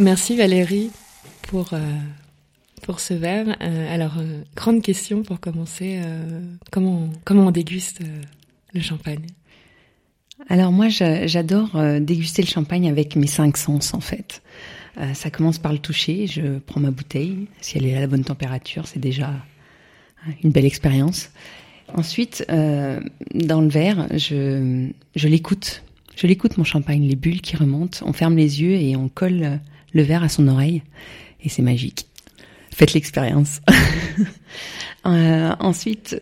Merci Valérie pour, euh, pour ce verre. Euh, alors, euh, grande question pour commencer. comment, comment on déguste le champagne? Alors moi, j'adore déguster le champagne avec mes cinq sens en fait. ça commence par le toucher. Je prends ma bouteille. Si elle est à la bonne température, c'est déjà hein, une belle expérience. Ensuite, dans le verre, je, je l'écoute. Je l'écoute mon champagne, les bulles qui remontent. On ferme les yeux et on colle le verre à son oreille et c'est magique. Faites l'expérience. euh, ensuite,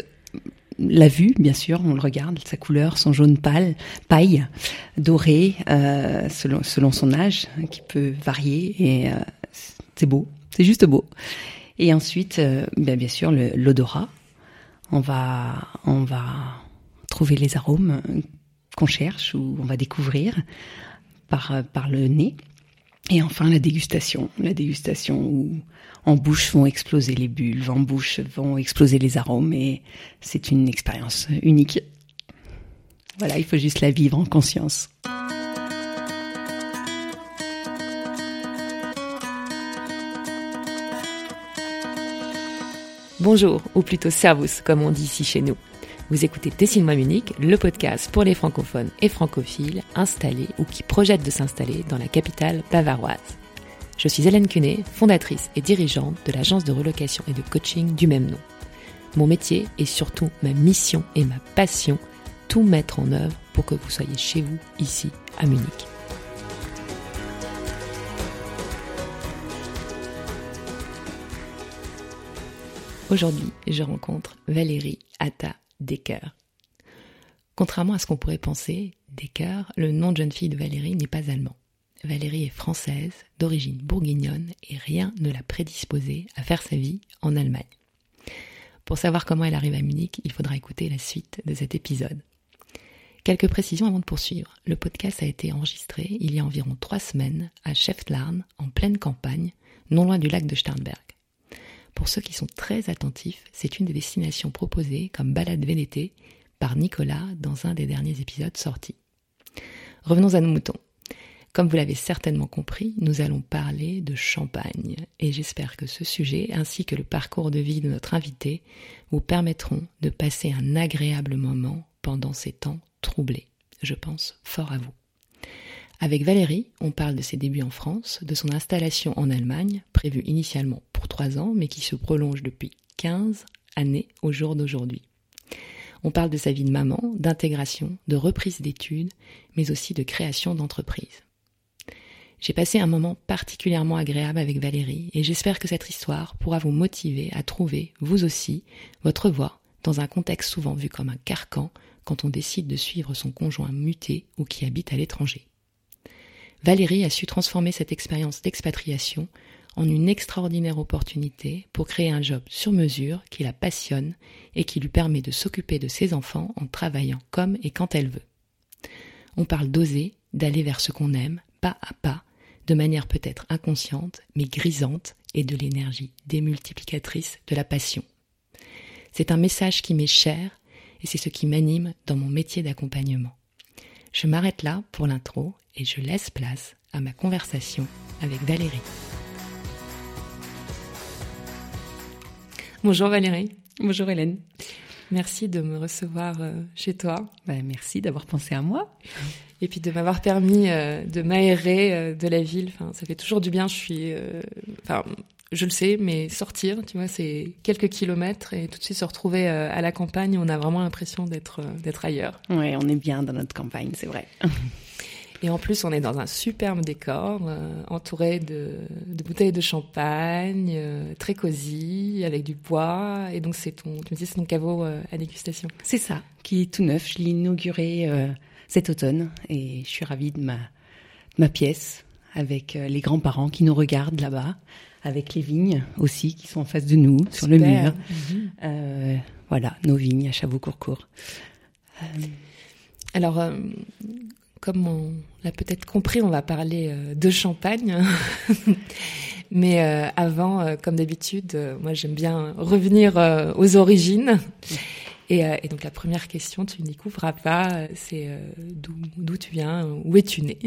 la vue, bien sûr, on le regarde, sa couleur, son jaune pâle, paille, doré, euh, selon, son âge, qui peut varier, et euh, c'est beau, c'est juste beau. Et ensuite, bien, bien sûr, l'odorat. On va, on va trouver les arômes qu'on cherche ou on va découvrir par, par le nez. Et enfin, la dégustation. La dégustation où en bouche vont exploser les bulles, en bouche vont exploser les arômes et c'est une expérience unique. Voilà, il faut juste la vivre en conscience. Bonjour, ou plutôt servus, comme on dit ici chez nous. Vous écoutez Dessine-moi Munich, le podcast pour les francophones et francophiles installés ou qui projettent de s'installer dans la capitale bavaroise. Je suis Hélène Cunet, fondatrice et dirigeante de l'agence de relocation et de coaching du même nom. Mon métier est surtout ma mission et ma passion, tout mettre en œuvre pour que vous soyez chez vous, ici, à Munich. Aujourd'hui, je rencontre Valérie Atta Decker. Contrairement à ce qu'on pourrait penser, Decker, le nom de jeune fille de Valérie n'est pas allemand. Valérie est française, d'origine bourguignonne, et rien ne l'a prédisposée à faire sa vie en Allemagne. Pour savoir comment elle arrive à Munich, il faudra écouter la suite de cet épisode. Quelques précisions avant de poursuivre. Le podcast a été enregistré il y a environ trois semaines à Schäftlarn, en pleine campagne, non loin du lac de Starnberg. Pour ceux qui sont très attentifs, c'est une des destinations proposées comme balade VDT par Nicolas dans un des derniers épisodes sortis. Revenons à nos moutons. Comme vous l'avez certainement compris, nous allons parler de champagne et j'espère que ce sujet ainsi que le parcours de vie de notre invité vous permettront de passer un agréable moment pendant ces temps troublés. Je pense fort à vous. Avec Valérie, on parle de ses débuts en France, de son installation en Allemagne, prévue initialement pour trois ans, mais qui se prolonge depuis 15 années au jour d'aujourd'hui. On parle de sa vie de maman, d'intégration, de reprise d'études, mais aussi de création d'entreprise. J'ai passé un moment particulièrement agréable avec Valérie et j'espère que cette histoire pourra vous motiver à trouver, vous aussi, votre voie dans un contexte souvent vu comme un carcan quand on décide de suivre son conjoint muté ou qui habite à l'étranger. Valérie a su transformer cette expérience d'expatriation en une extraordinaire opportunité pour créer un job sur mesure qui la passionne et qui lui permet de s'occuper de ses enfants en travaillant comme et quand elle veut. On parle d'oser, d'aller vers ce qu'on aime, pas à pas, de manière peut-être inconsciente, mais grisante, et de l'énergie démultiplicatrice de la passion. C'est un message qui m'est cher, et c'est ce qui m'anime dans mon métier d'accompagnement. Je m'arrête là pour l'intro et je laisse place à ma conversation avec Valérie. Bonjour Valérie. Bonjour Hélène. Merci de me recevoir euh, chez toi. Bah, merci d'avoir pensé à moi. Et puis de m'avoir permis euh, de m'aérer euh, de la ville. Enfin, ça fait toujours du bien. Je suis, enfin, je le sais, mais sortir, tu vois, c'est quelques kilomètres et tout de suite se retrouver à la campagne, on a vraiment l'impression d'être d'être ailleurs. Oui, on est bien dans notre campagne, c'est vrai. Et en plus, on est dans un superbe décor, euh, entouré de, de, bouteilles de champagne, euh, très cosy, avec du bois. Et donc, c'est ton, tu me dis, c'est ton caveau euh, à dégustation. C'est ça, qui est tout neuf. Je l'ai inauguré cet automne et je suis ravie de ma, ma pièce avec les grands-parents qui nous regardent là-bas, avec les vignes aussi qui sont en face de nous, sur le mur. Mhm. voilà, nos vignes à Chavaux-Courcourt. Alors, comme on l'a peut-être compris, on va parler euh, de champagne. Mais euh, avant, euh, comme d'habitude, moi j'aime bien revenir aux origines. Et, donc la première question, tu n'y couvras pas, c'est d'où tu viens, où es-tu né?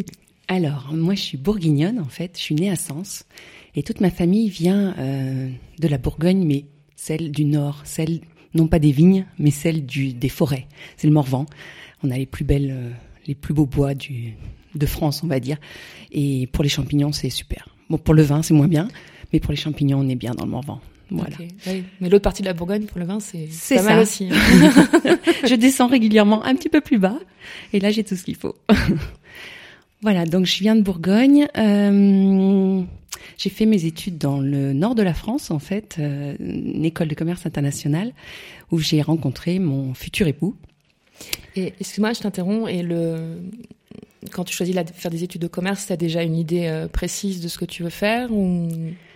Alors, moi, je suis bourguignonne, en fait. Je suis née à Sens. Et toute ma famille vient de la Bourgogne, mais celle du Nord, celle, non pas des vignes, mais celle des forêts. C'est le Morvan. On a les plus belles, les plus beaux bois du, de France, on va dire. Et pour les champignons, c'est super. Bon, pour le vin, c'est moins bien, mais pour les champignons, on est bien dans le Morvan. Voilà. Mais l'autre partie de la Bourgogne, pour le vin, c'est pas mal aussi. Je descends régulièrement un petit peu plus bas, et là, j'ai tout ce qu'il faut. voilà, donc je viens de Bourgogne. Euh, j'ai fait mes études dans le nord de la France, en fait, euh, une école de commerce international, où j'ai rencontré mon futur époux. Excuse-moi, je t'interromps. Et le quand tu choisis de faire des études de commerce, tu as déjà une idée euh, précise de ce que tu veux faire ou?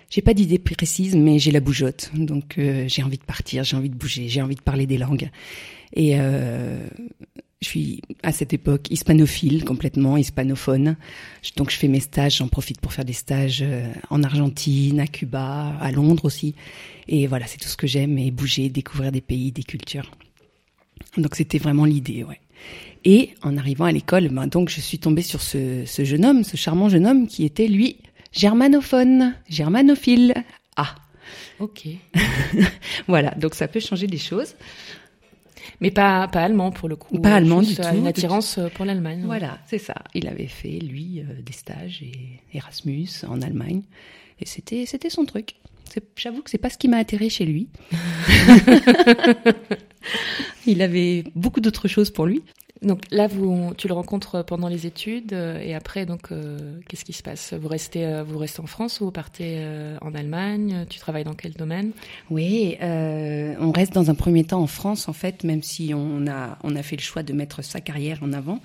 J'ai pas d'idée précise, mais j'ai la bougeotte. Donc euh, j'ai envie de partir, j'ai envie de bouger, j'ai envie de parler des langues. Et euh, je suis à cette époque hispanophile, complètement hispanophone. Donc je fais mes stages, j'en profite pour faire des stages en Argentine, à Cuba, à Londres aussi. Et voilà, c'est tout ce que j'aime, bouger, découvrir des pays, des cultures. Donc c'était vraiment l'idée, ouais. Et en arrivant à l'école, ben donc je suis tombée sur ce, ce jeune homme, ce charmant jeune homme qui était lui germanophone, germanophile. Ah. Ok. voilà, donc ça peut changer des choses. Mais pas, pas allemand pour le coup. Pas allemand du tout. Une attirance pour l'Allemagne. Voilà, c'est ça. Il avait fait, lui, euh, des stages et Erasmus en Allemagne. Et c'était, c'était son truc. J'avoue que c'est pas ce qui m'a atterré chez lui. il avait beaucoup d'autres choses pour lui. Donc là, tu le rencontres pendant les études euh, et après, donc, euh, qu'est-ce qui se passe? Vous restez, euh, vous restez en France ou vous partez en Allemagne? Tu travailles dans quel domaine? Oui, on reste dans un premier temps en France, en fait, même si on a, on a fait le choix de mettre sa carrière en avant.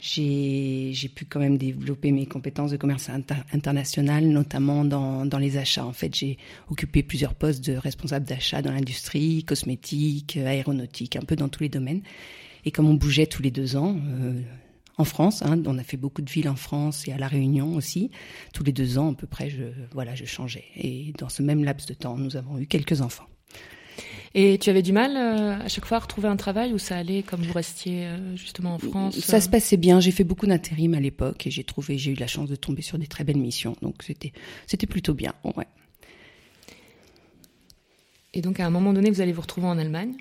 J'ai, j'ai pu quand même développer mes compétences de commerce international, notamment dans, dans les achats. En fait, j'ai occupé plusieurs postes de responsable d'achat dans l'industrie, cosmétique, aéronautique, un peu dans tous les domaines. Et comme on bougeait tous les deux ans, euh, en France, hein, on a fait beaucoup de villes en France et à La Réunion aussi, tous les deux ans à peu près, je, voilà, je changeais. Et dans ce même laps de temps, nous avons eu quelques enfants. Et tu avais du mal euh, à chaque fois à retrouver un travail ou ça allait comme vous restiez euh, justement en France Ça se passait bien. J'ai fait beaucoup d'intérim à l'époque et j'ai trouvé, j'ai eu la chance de tomber sur des très belles missions. Donc c'était, c'était plutôt bien. Ouais. Et donc à un moment donné, vous allez vous retrouver en Allemagne.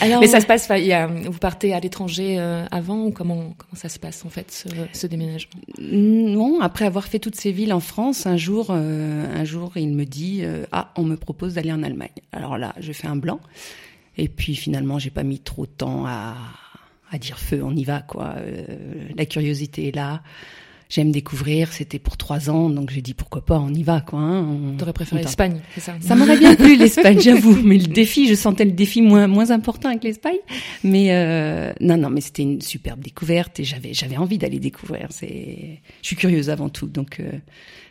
Alors, Mais ça se passe, y a, vous partez à l'étranger euh, avant ou comment comment ça se passe en fait ce, ce, déménagement? Non, après avoir fait toutes ces villes en France, un jour, euh, un jour, il me dit euh, ah, on me propose d'aller en Allemagne. Alors là, je fais un blanc. Et puis finalement, j'ai pas mis trop de temps à à dire feu, on y va quoi. la curiosité est là j'aime découvrir. C'était pour trois ans, donc j'ai dit pourquoi pas, on y va quoi. Hein, T'aurais préféré l'Espagne, c'est ça Ça m'aurait bien plu l'Espagne, j'avoue. Mais le défi, je sentais le défi moins moins important avec l'Espagne. Mais euh, non, non, mais c'était une superbe découverte et j'avais j'avais envie d'aller découvrir. C'est, je suis curieuse avant tout, donc euh,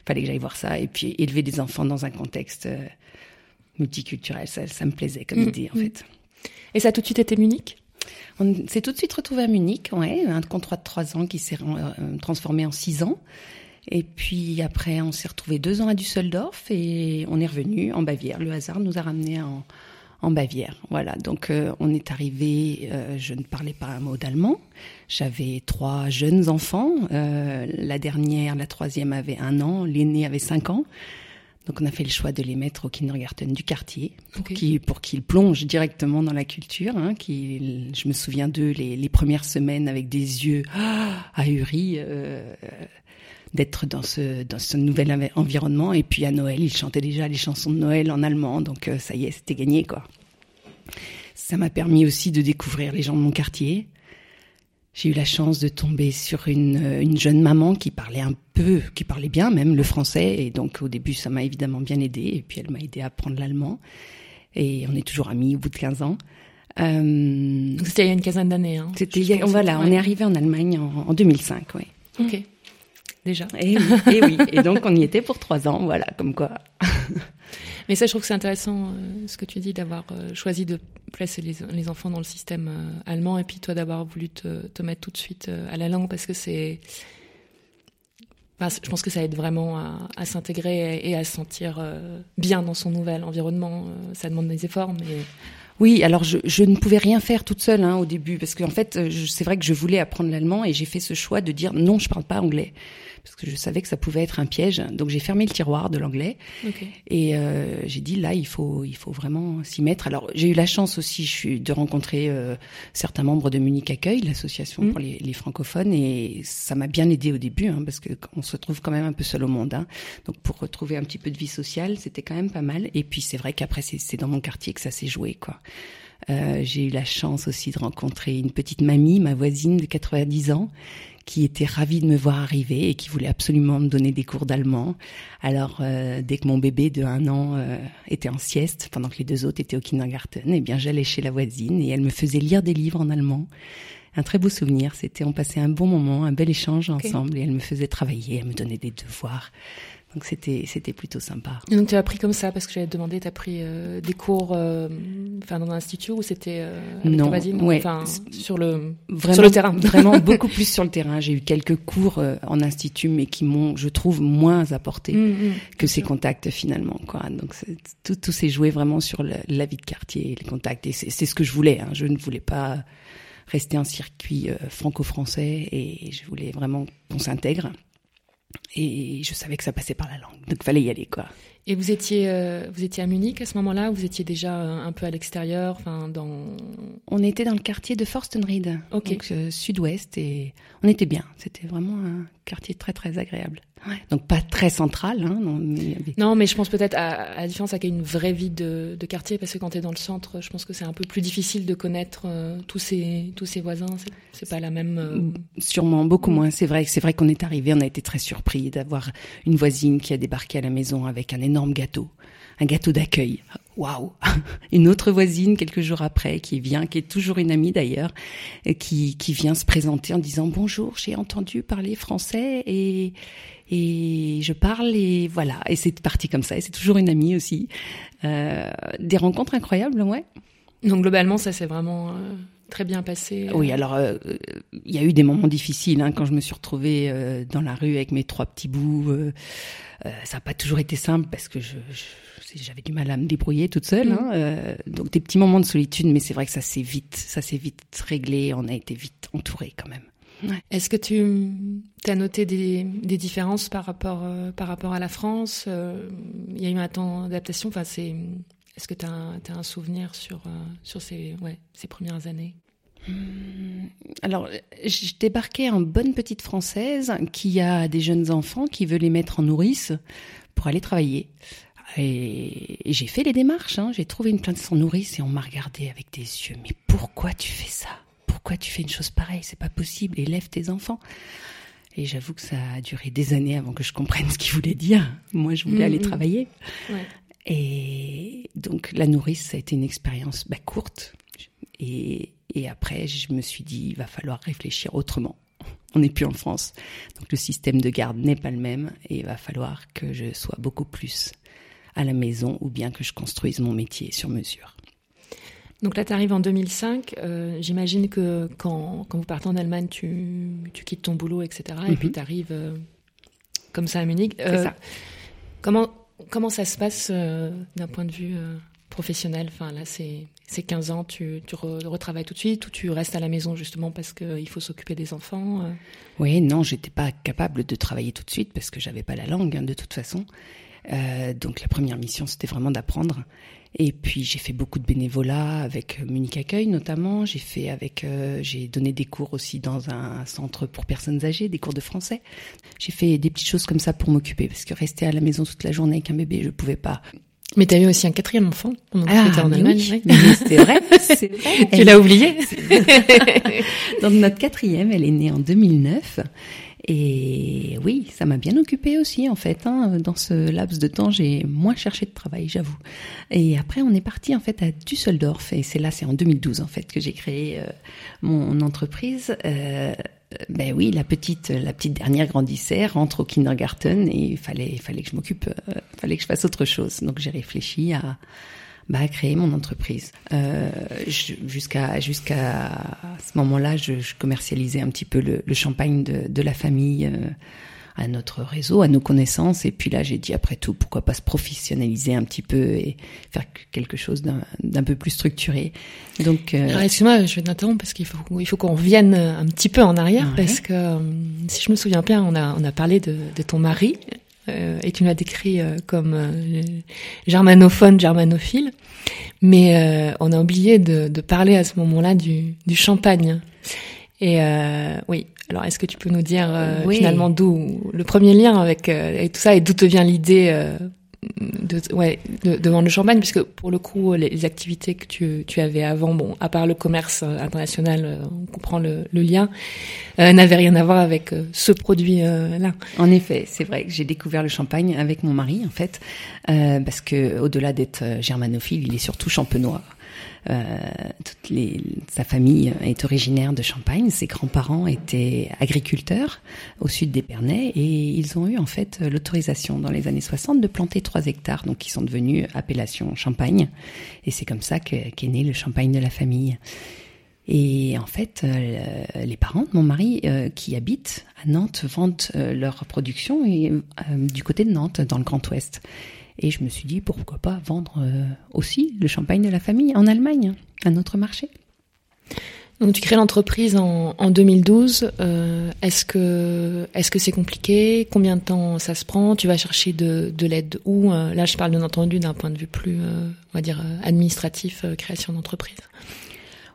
fallait que j'aille voir ça et puis élever des enfants dans un contexte euh, multiculturel, ça, ça me plaisait comme mm, idée en mm. fait. Et ça a tout de suite été Munich? On s'est tout de suite retrouvé à Munich, un contrat de trois ans qui s'est euh, transformé en six ans. Et puis après, on s'est retrouvé deux ans à Düsseldorf et on est revenu en Bavière. Le hasard nous a ramenés en, Bavière. Voilà, donc euh, on est arrivé, euh, je ne parlais pas un mot d'allemand. J'avais trois jeunes enfants. la dernière, la troisième avait un an, l'aîné avait cinq ans. Donc on a fait le choix de les mettre au kindergarten du quartier pour qu'ils plongent directement dans la culture. Hein, qui, je me souviens d'eux les, les, premières semaines avec des yeux ah, ahuris euh, d'être dans ce dans ce nouvel environnement. Et puis à Noël, ils chantaient déjà les chansons de Noël en allemand, donc euh, ça y est, c'était gagné quoi. Ça m'a permis aussi de découvrir les gens de mon quartier, j'ai eu la chance de tomber sur une, euh, une, jeune maman qui parlait un peu, qui parlait bien même le français. Et donc au début, ça m'a évidemment bien aidé. Et puis elle m'a aidé à apprendre l'allemand. Et on est toujours amis au bout de 15 ans. Euh, c'était il y a une quinzaine d'années. Hein, c'était voilà, on est arrivé en Allemagne en, en 2005, oui. Ok. Déjà. Et oui, et oui. Et donc on y était pour trois ans, voilà, comme quoi. Mais ça, je trouve que c'est intéressant euh, ce que tu dis d'avoir euh, choisi de placer les, les, enfants dans le système euh, allemand et puis toi d'avoir voulu te, te, mettre tout de suite à la langue parce que c'est. Enfin, je pense que ça aide vraiment à, à s'intégrer et, à se sentir bien dans son nouvel environnement. ça demande des efforts, mais. Oui, alors je, je, ne pouvais rien faire toute seule hein, au début parce qu'en fait, c'est vrai que je voulais apprendre l'allemand et j'ai fait ce choix de dire non, je parle pas anglais parce que je savais que ça pouvait être un piège. Donc j'ai fermé le tiroir de l'anglais et euh, j'ai dit là il faut il faut vraiment s'y mettre. Alors j'ai eu la chance aussi je suis de rencontrer euh, certains membres de Munich Accueil, l'association mm. pour les, les, francophones et ça m'a bien aidé au début hein, parce que on se trouve quand même un peu seul au monde. Hein. Donc pour retrouver un petit peu de vie sociale c'était quand même pas mal. Et puis c'est vrai qu'après c'est dans mon quartier que ça s'est joué quoi. Euh, j'ai eu la chance aussi de rencontrer une petite mamie, ma voisine de 90 ans, qui était ravie de me voir arriver et qui voulait absolument me donner des cours d'allemand. Alors, euh, dès que mon bébé de un an euh, était en sieste, pendant que les deux autres étaient au kindergarten, eh bien, j'allais chez la voisine et elle me faisait lire des livres en allemand. Un très beau souvenir. C'était, on passait un bon moment, un bel échange ensemble et elle me faisait travailler, elle me donnait des devoirs. Donc c'était c'était plutôt sympa. Et donc tu as appris comme ça parce que j'avais demandé, tu as pris euh, des cours, euh, enfin dans un institut ou c'était euh, non, ouais, enfin sur le vraiment, sur le terrain. vraiment beaucoup plus sur le terrain. J'ai eu quelques cours euh, en institut, mais qui m'ont, je trouve, moins apporté mmh, mmh, que ces contacts finalement. Quoi. Donc tout tout s'est joué vraiment sur la vie de quartier, les contacts. Et c'est ce que je voulais. Hein. Je ne voulais pas rester un circuit franco-français et je voulais vraiment qu'on s'intègre. Et je savais que ça passait par la langue, donc fallait y aller quoi. Et vous étiez, euh, vous étiez à Munich à ce moment-là Vous étiez déjà euh, un peu à l'extérieur, enfin dans. On était dans le quartier de Forstenried, donc euh, sud-ouest, et on était bien. C'était vraiment un quartier très très agréable. Donc pas très central. Hein, non, mais... non, mais je pense peut-être à, la différence avec une vraie vie de, de quartier, parce que quand tu es dans le centre, je pense que c'est un peu plus difficile de connaître tous ses tous ses voisins. C'est pas la même. Sûrement beaucoup moins. C'est vrai. C'est vrai qu'on est arrivé, on a été très surpris d'avoir une voisine qui a débarqué à la maison avec un énorme gâteau, un gâteau d'accueil. Waouh Une autre voisine quelques jours après qui vient, qui est toujours une amie d'ailleurs, qui qui vient se présenter en disant bonjour, j'ai entendu parler français et et je parle et voilà et c'est parti comme ça et c'est toujours une amie aussi. Euh, des rencontres incroyables, ouais. Donc globalement, ça c'est vraiment euh, très bien passé. Oui, alors euh, il y a eu des moments difficiles hein, quand je me suis retrouvée euh, dans la rue avec mes trois petits bouts. Euh, ça n'a pas toujours été simple parce que je, j'avais du mal à me débrouiller toute seule. Mm. Hein, donc des petits moments de solitude, mais c'est vrai que ça s'est vite, ça s'est vite réglé. On a été vite entouré quand même. Est-ce que tu as noté des, des, différences par rapport par rapport à la France Il y a eu un temps d'adaptation. Enfin, c'est est-ce que tu as, as, un souvenir sur, sur ces, ouais, ces premières années? Alors, je débarquais en bonne petite française qui a des jeunes enfants qui veut les mettre en nourrice pour aller travailler. Et, j'ai fait les démarches. Hein. J'ai trouvé une plainte sans nourrice et on m'a regardé avec des yeux. Mais pourquoi tu fais ça? Pourquoi tu fais une chose pareille? C'est pas possible. Élève tes enfants. Et j'avoue que ça a duré des années avant que je comprenne ce qu'il voulait dire. Moi, je voulais aller mm-hmm. travailler. Ouais. Et donc, la nourrice, ça a été une expérience bah, courte. Et, et après, je me suis dit, il va falloir réfléchir autrement. On n'est plus en France. Donc le système de garde n'est pas le même et il va falloir que je sois beaucoup plus à la maison ou bien que je construise mon métier sur mesure. Donc là, tu arrives en 2005. Euh, J'imagine que quand, quand, vous partez en Allemagne, tu, tu quittes ton boulot, etc. Et puis mhm. tu arrives euh, comme ça à Munich. Euh, ça. Comment, comment ça se passe euh, d'un point de vue professionnel? Enfin, là, c'est ces 15 ans, tu, retravailles tout de suite ou tu restes à la maison justement parce qu'il faut s'occuper des enfants euh? Oui, non, j'étais pas capable de travailler tout de suite parce que j'avais pas la langue hein, de toute façon. Euh, donc la première mission, c'était vraiment d'apprendre. Et puis j'ai fait beaucoup de bénévolat avec Munich Accueil notamment. J'ai fait avec, euh, j'ai donné des cours aussi dans un centre pour personnes âgées, des cours de français. J'ai fait des petites choses comme ça pour m'occuper parce que rester à la maison toute la journée avec un bébé, je pouvais pas. Mais tu as eu aussi un quatrième enfant pendant ah, que en Allemagne. Oui. C'est vrai, c'est vrai. tu l'as oublié Donc notre quatrième, elle est née en 2009. Et oui, ça m'a bien occupée aussi en fait. Hein. Dans ce laps de temps, j'ai moins cherché de travail, j'avoue. Et après, on est parti en fait à Düsseldorf. Et c'est là, c'est en 2012 en fait que j'ai créé euh, mon entreprise. Euh, ben oui, la petite, la petite dernière grandissait, rentre au kindergarten et il fallait, il fallait que je m'occupe, euh, fallait que je fasse autre chose. Donc j'ai réfléchi à, bah, à créer mon entreprise. Euh, jusqu'à jusqu'à ce moment-là, je, je, commercialisais un petit peu le, le champagne de, de la famille. Euh, à notre réseau, à nos connaissances. Et puis là, j'ai dit après tout, pourquoi pas se professionnaliser un petit peu et faire quelque chose d'un peu plus structuré. Donc, euh... excuse-moi, je vais t'interrompre parce qu'il faut il faut qu'on revienne un petit peu en arrière parce que euh, si je me souviens bien, on a on a parlé de, de ton mari euh, et tu l'as décrit euh, comme euh, germanophone, germanophile, mais on a oublié de, de parler à ce moment-là du, du champagne. Et oui, alors est-ce que tu peux nous dire finalement d'où le premier lien avec, avec tout ça et d'où te vient l'idée de, ouais, de, vendre le champagne, puisque pour le coup, les, activités que tu, tu, avais avant, bon, à part le commerce euh, international, euh, on comprend le, le lien, euh, n'avaient rien à voir avec euh, ce produit-là. en effet, c'est vrai que j'ai découvert le champagne avec mon mari, en fait, parce que au-delà d'être germanophile, il est surtout champenois. Euh, toute sa famille est originaire de Champagne. Ses grands-parents étaient agriculteurs au sud d'Épernay et ils ont eu en fait l'autorisation dans les années 60 de planter 3 hectares, donc ils sont devenus appellation Champagne. Et c'est comme ça qu'est né le champagne de la famille. Et en fait, euh, les parents de mon mari euh, qui habitent à Nantes vendent leur production du côté de Nantes, dans le Grand Ouest. Et je me suis dit, pourquoi pas vendre euh, aussi le champagne de la famille en Allemagne, à notre marché. Donc tu crées l'entreprise en, en 2012. Euh, est-ce que est-ce c'est compliqué? Combien de temps ça se prend? Tu vas chercher de, de l'aide où? Euh, Là, je parle bien entendu d'un point de vue plus, on va dire, administratif, création d'entreprise.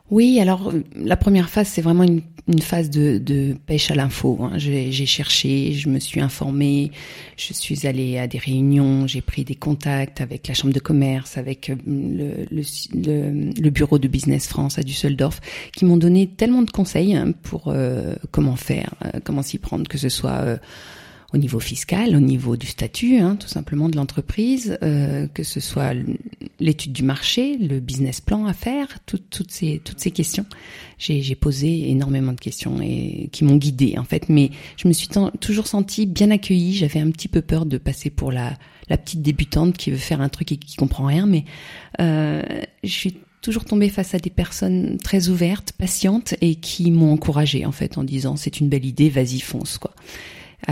Oui, alors la première phase, c'est vraiment une, phase de, pêche à l'info. Hein. J'ai cherché, je me suis informée, je suis allée à des réunions, j'ai pris des contacts avec la chambre de commerce, avec euh, le, le, le bureau de Business France à Düsseldorf, qui m'ont donné tellement de conseils hein, pour euh, comment faire, euh, comment s'y prendre, que ce soit au niveau fiscal, au niveau du statut, hein, tout simplement de l'entreprise, euh, que ce soit l'étude du marché, le business plan à faire, toutes ces toutes ces questions. J'ai posé énormément de questions et qui m'ont guidée en fait, mais je me suis toujours sentie bien accueillie. J'avais un petit peu peur de passer pour la la petite débutante qui veut faire un truc et qui comprend rien, mais euh, je suis toujours tombée face à des personnes très ouvertes, patientes et qui m'ont encouragée en fait en disant c'est une belle idée, vas-y fonce quoi.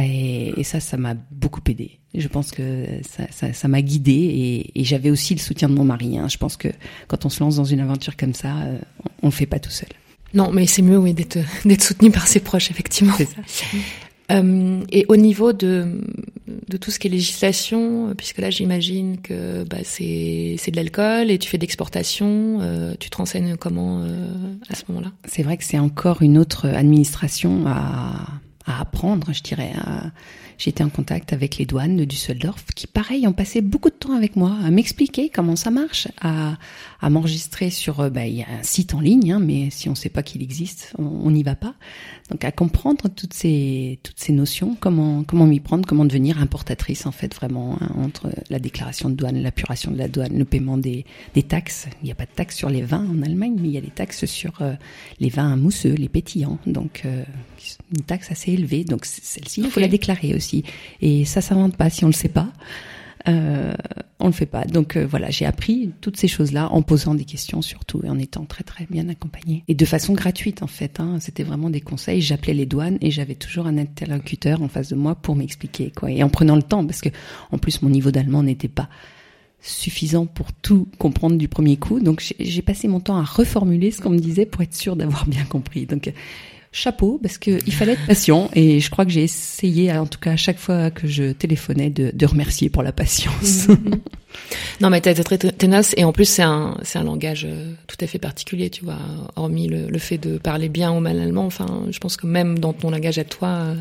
Et, ça, ça m'a beaucoup aidé. Je pense que ça, ça, ça m'a guidé et, et j'avais aussi le soutien de mon mari. Hein. Je pense que quand on se lance dans une aventure comme ça, euh, on, ne le fait pas tout seul. Non, mais c'est mieux, oui, d'être d'être soutenu par ses proches, effectivement. C'est ça. Euh, et au niveau de, de tout ce qui est législation, puisque là j'imagine que bah, c'est de l'alcool et tu fais d'exportation, euh, tu te renseignes comment euh, à ce moment-là? C'est vrai que c'est encore une autre administration à, à apprendre, je dirais. J'étais en contact avec les douanes de Düsseldorf qui, pareil, ont passé beaucoup de temps avec moi à m'expliquer comment ça marche, à, à m'enregistrer sur, euh, bah, il y a un site en ligne, hein, mais si on ne sait pas qu'il existe, on n'y va pas. Donc à comprendre toutes ces toutes ces notions, comment comment m'y prendre, comment devenir importatrice en fait vraiment hein, entre la déclaration de douane, l'apuration de la douane, le paiement des des taxes. Il n'y a pas de taxes sur les vins en Allemagne, mais il y a des taxes sur euh, les vins mousseux, les pétillants. Donc euh, une taxe assez élevée. Donc celle-ci, il faut la déclarer aussi. Et ça s'invente pas si on le sait pas euh, on le fait pas. Donc euh, voilà, j'ai appris toutes ces choses-là en posant des questions surtout et en étant très très bien accompagnée et de façon gratuite en fait. Hein. C'était vraiment des conseils. J'appelais les douanes et j'avais toujours un interlocuteur en face de moi pour m'expliquer quoi et en prenant le temps parce que en plus mon niveau d'allemand n'était pas suffisant pour tout comprendre du premier coup. Donc j'ai passé mon temps à reformuler ce qu'on me disait pour être sûr d'avoir bien compris. Donc chapeau parce que il fallait être patient et je crois que j'ai essayé en tout cas à chaque fois que je téléphonais de, de remercier pour la patience. Non mais t'as été très ténace et en plus c'est un c'est un langage euh, tout à fait particulier tu vois hormis le, le, fait de parler bien ou mal allemand enfin je pense que même dans ton langage à toi euh,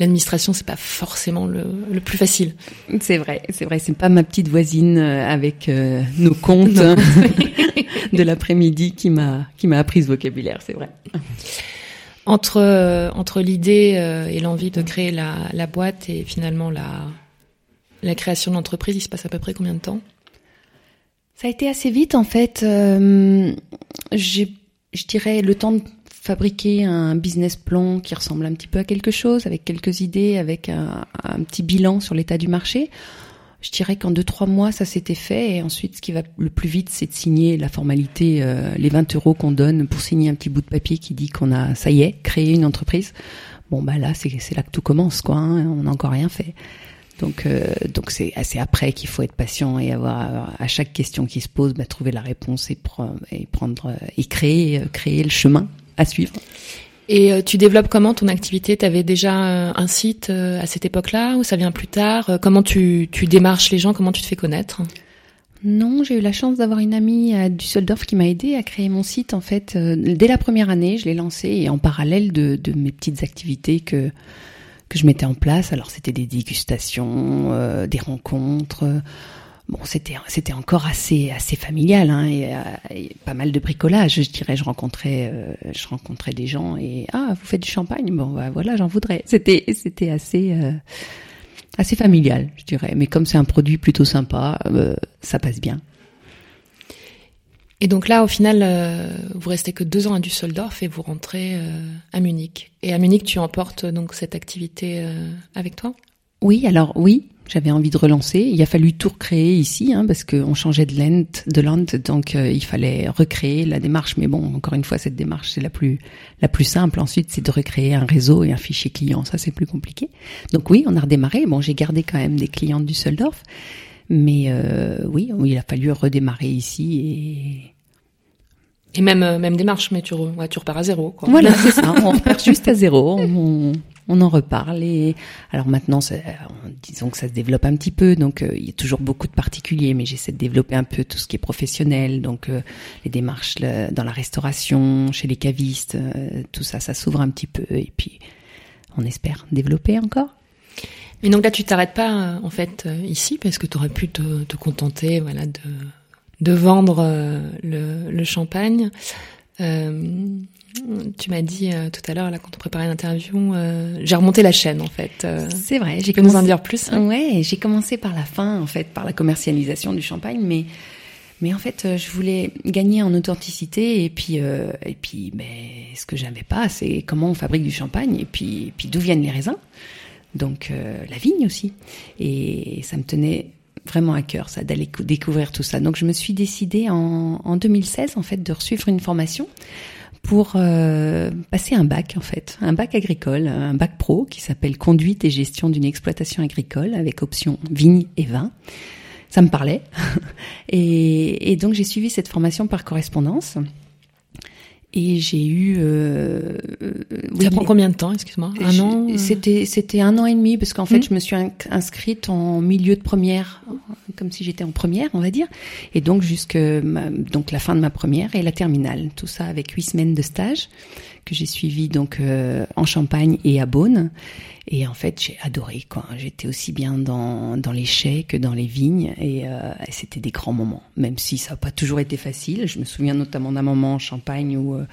l'administration c'est pas forcément le, le plus facile. C'est vrai c'est vrai c'est pas ma petite voisine euh, avec nos comptes de l'après-midi qui m'a qui m'a appris ce vocabulaire c'est vrai entre euh, entre l'idée euh, et l'envie de créer la, la boîte et finalement la la création de l'entreprise, il se passe à peu près combien de temps? Ça a été assez vite en fait. Euh, j'ai je dirais le temps de fabriquer un business plan qui ressemble un petit peu à quelque chose, avec quelques idées, avec un, un petit bilan sur l'état du marché. Je dirais qu'en deux trois mois ça s'était fait et ensuite ce qui va le plus vite c'est de signer la formalité, euh, les 20 euros qu'on donne pour signer un petit bout de papier qui dit qu'on a ça y est créé une entreprise Bon bah là c'est c'est là que tout commence quoi. Hein, on n'a encore rien fait. Donc euh, donc c'est assez après qu'il faut être patient et avoir à chaque question qui se pose, bah, trouver la réponse et, et prendre et créer créer le chemin à suivre. Et euh, tu développes comment ton activité? Tu avais déjà euh, un site euh, à cette époque-là ou ça vient plus tard? Comment tu, tu démarches les gens? Comment tu te fais connaître? Non, j'ai eu la chance d'avoir une amie à Düsseldorf qui m'a aidé à créer mon site. En fait, dès la première année, je l'ai lancé et en parallèle de, de, mes petites activités que que je mettais en place. Alors, c'était des dégustations, des rencontres bon, c'était c'était encore assez assez familial hein, euh, et, pas mal de bricolage. Je dirais, je rencontrais euh, je rencontrais des gens et ah, vous faites du champagne, bon bah, voilà, j'en voudrais. C'était c'était assez euh, assez familial, je dirais. Mais comme c'est un produit plutôt sympa, ça passe bien. Et donc là, au final, vous restez que deux ans à Düsseldorf et vous rentrez à Munich. Et à Munich, tu emportes donc cette activité avec toi? Oui, alors oui, j'avais envie de relancer. Il a fallu tout recréer ici, hein, parce qu'on changeait de land, de land, donc euh, il fallait recréer la démarche. Mais bon, encore une fois, cette démarche c'est la plus la plus simple. Ensuite, c'est de recréer un réseau et un fichier client. Ça, c'est plus compliqué. Donc oui, on a redémarré. Bon, j'ai gardé quand même des clients du Soldorf, mais euh, oui, il a fallu redémarrer ici et et même euh, même démarche, mais tu, ouais, tu repars à zéro. Quoi. Voilà, c'est ça. On repart juste à zéro. On, on en reparle. Et alors maintenant, disons que ça se développe un petit peu, donc euh, il y a toujours beaucoup de particuliers, mais j'essaie de développer un peu tout ce qui est professionnel, donc euh, les démarches dans la restauration, chez les cavistes, euh, tout ça, ça s'ouvre un petit peu, et puis on espère développer encore. Mais donc là, tu t'arrêtes pas en fait ici parce que tu aurais pu te, te, contenter, voilà, de vendre le, champagne. Euh, tu m'as dit euh, tout à l'heure, là, quand on préparait l'interview, euh, j'ai remonté la chaîne, en fait. Euh, c'est vrai. J'ai commencé... nous en dire plus Ouais, j'ai commencé par la fin, en fait, par la commercialisation du champagne, mais mais en fait, je voulais gagner en authenticité et puis et puis, mais ben, ce que j'avais pas, c'est comment on fabrique du champagne et puis puis d'où viennent les raisins. Donc la vigne aussi. Et ça me tenait vraiment à cœur, ça, d'aller découvrir tout ça. Donc je me suis décidée en, en 2016, en fait, de suivre une formation pour euh, passer un bac en fait, un bac agricole, un bac pro qui s'appelle conduite et gestion d'une exploitation agricole avec option vigne et vin. Ça me parlait et donc j'ai suivi cette formation par correspondance. Et j'ai eu. Euh, ça prend combien de temps, excuse-moi? Un an euh C'était c'était un an et demi parce qu'en fait hmm. je me suis inscrite en milieu de première, comme si j'étais en première, on va dire, et donc jusque donc la fin de ma première et la terminale, tout ça avec huit semaines de stage que j'ai suivi donc euh, en Champagne et à Beaune. Et en fait, j'ai adoré. Quoi. J'étais aussi bien dans, dans les chais que dans les vignes, et, euh, c'était des grands moments. Même si ça n'a pas toujours été facile. Je me souviens notamment d'un moment en Champagne où, euh,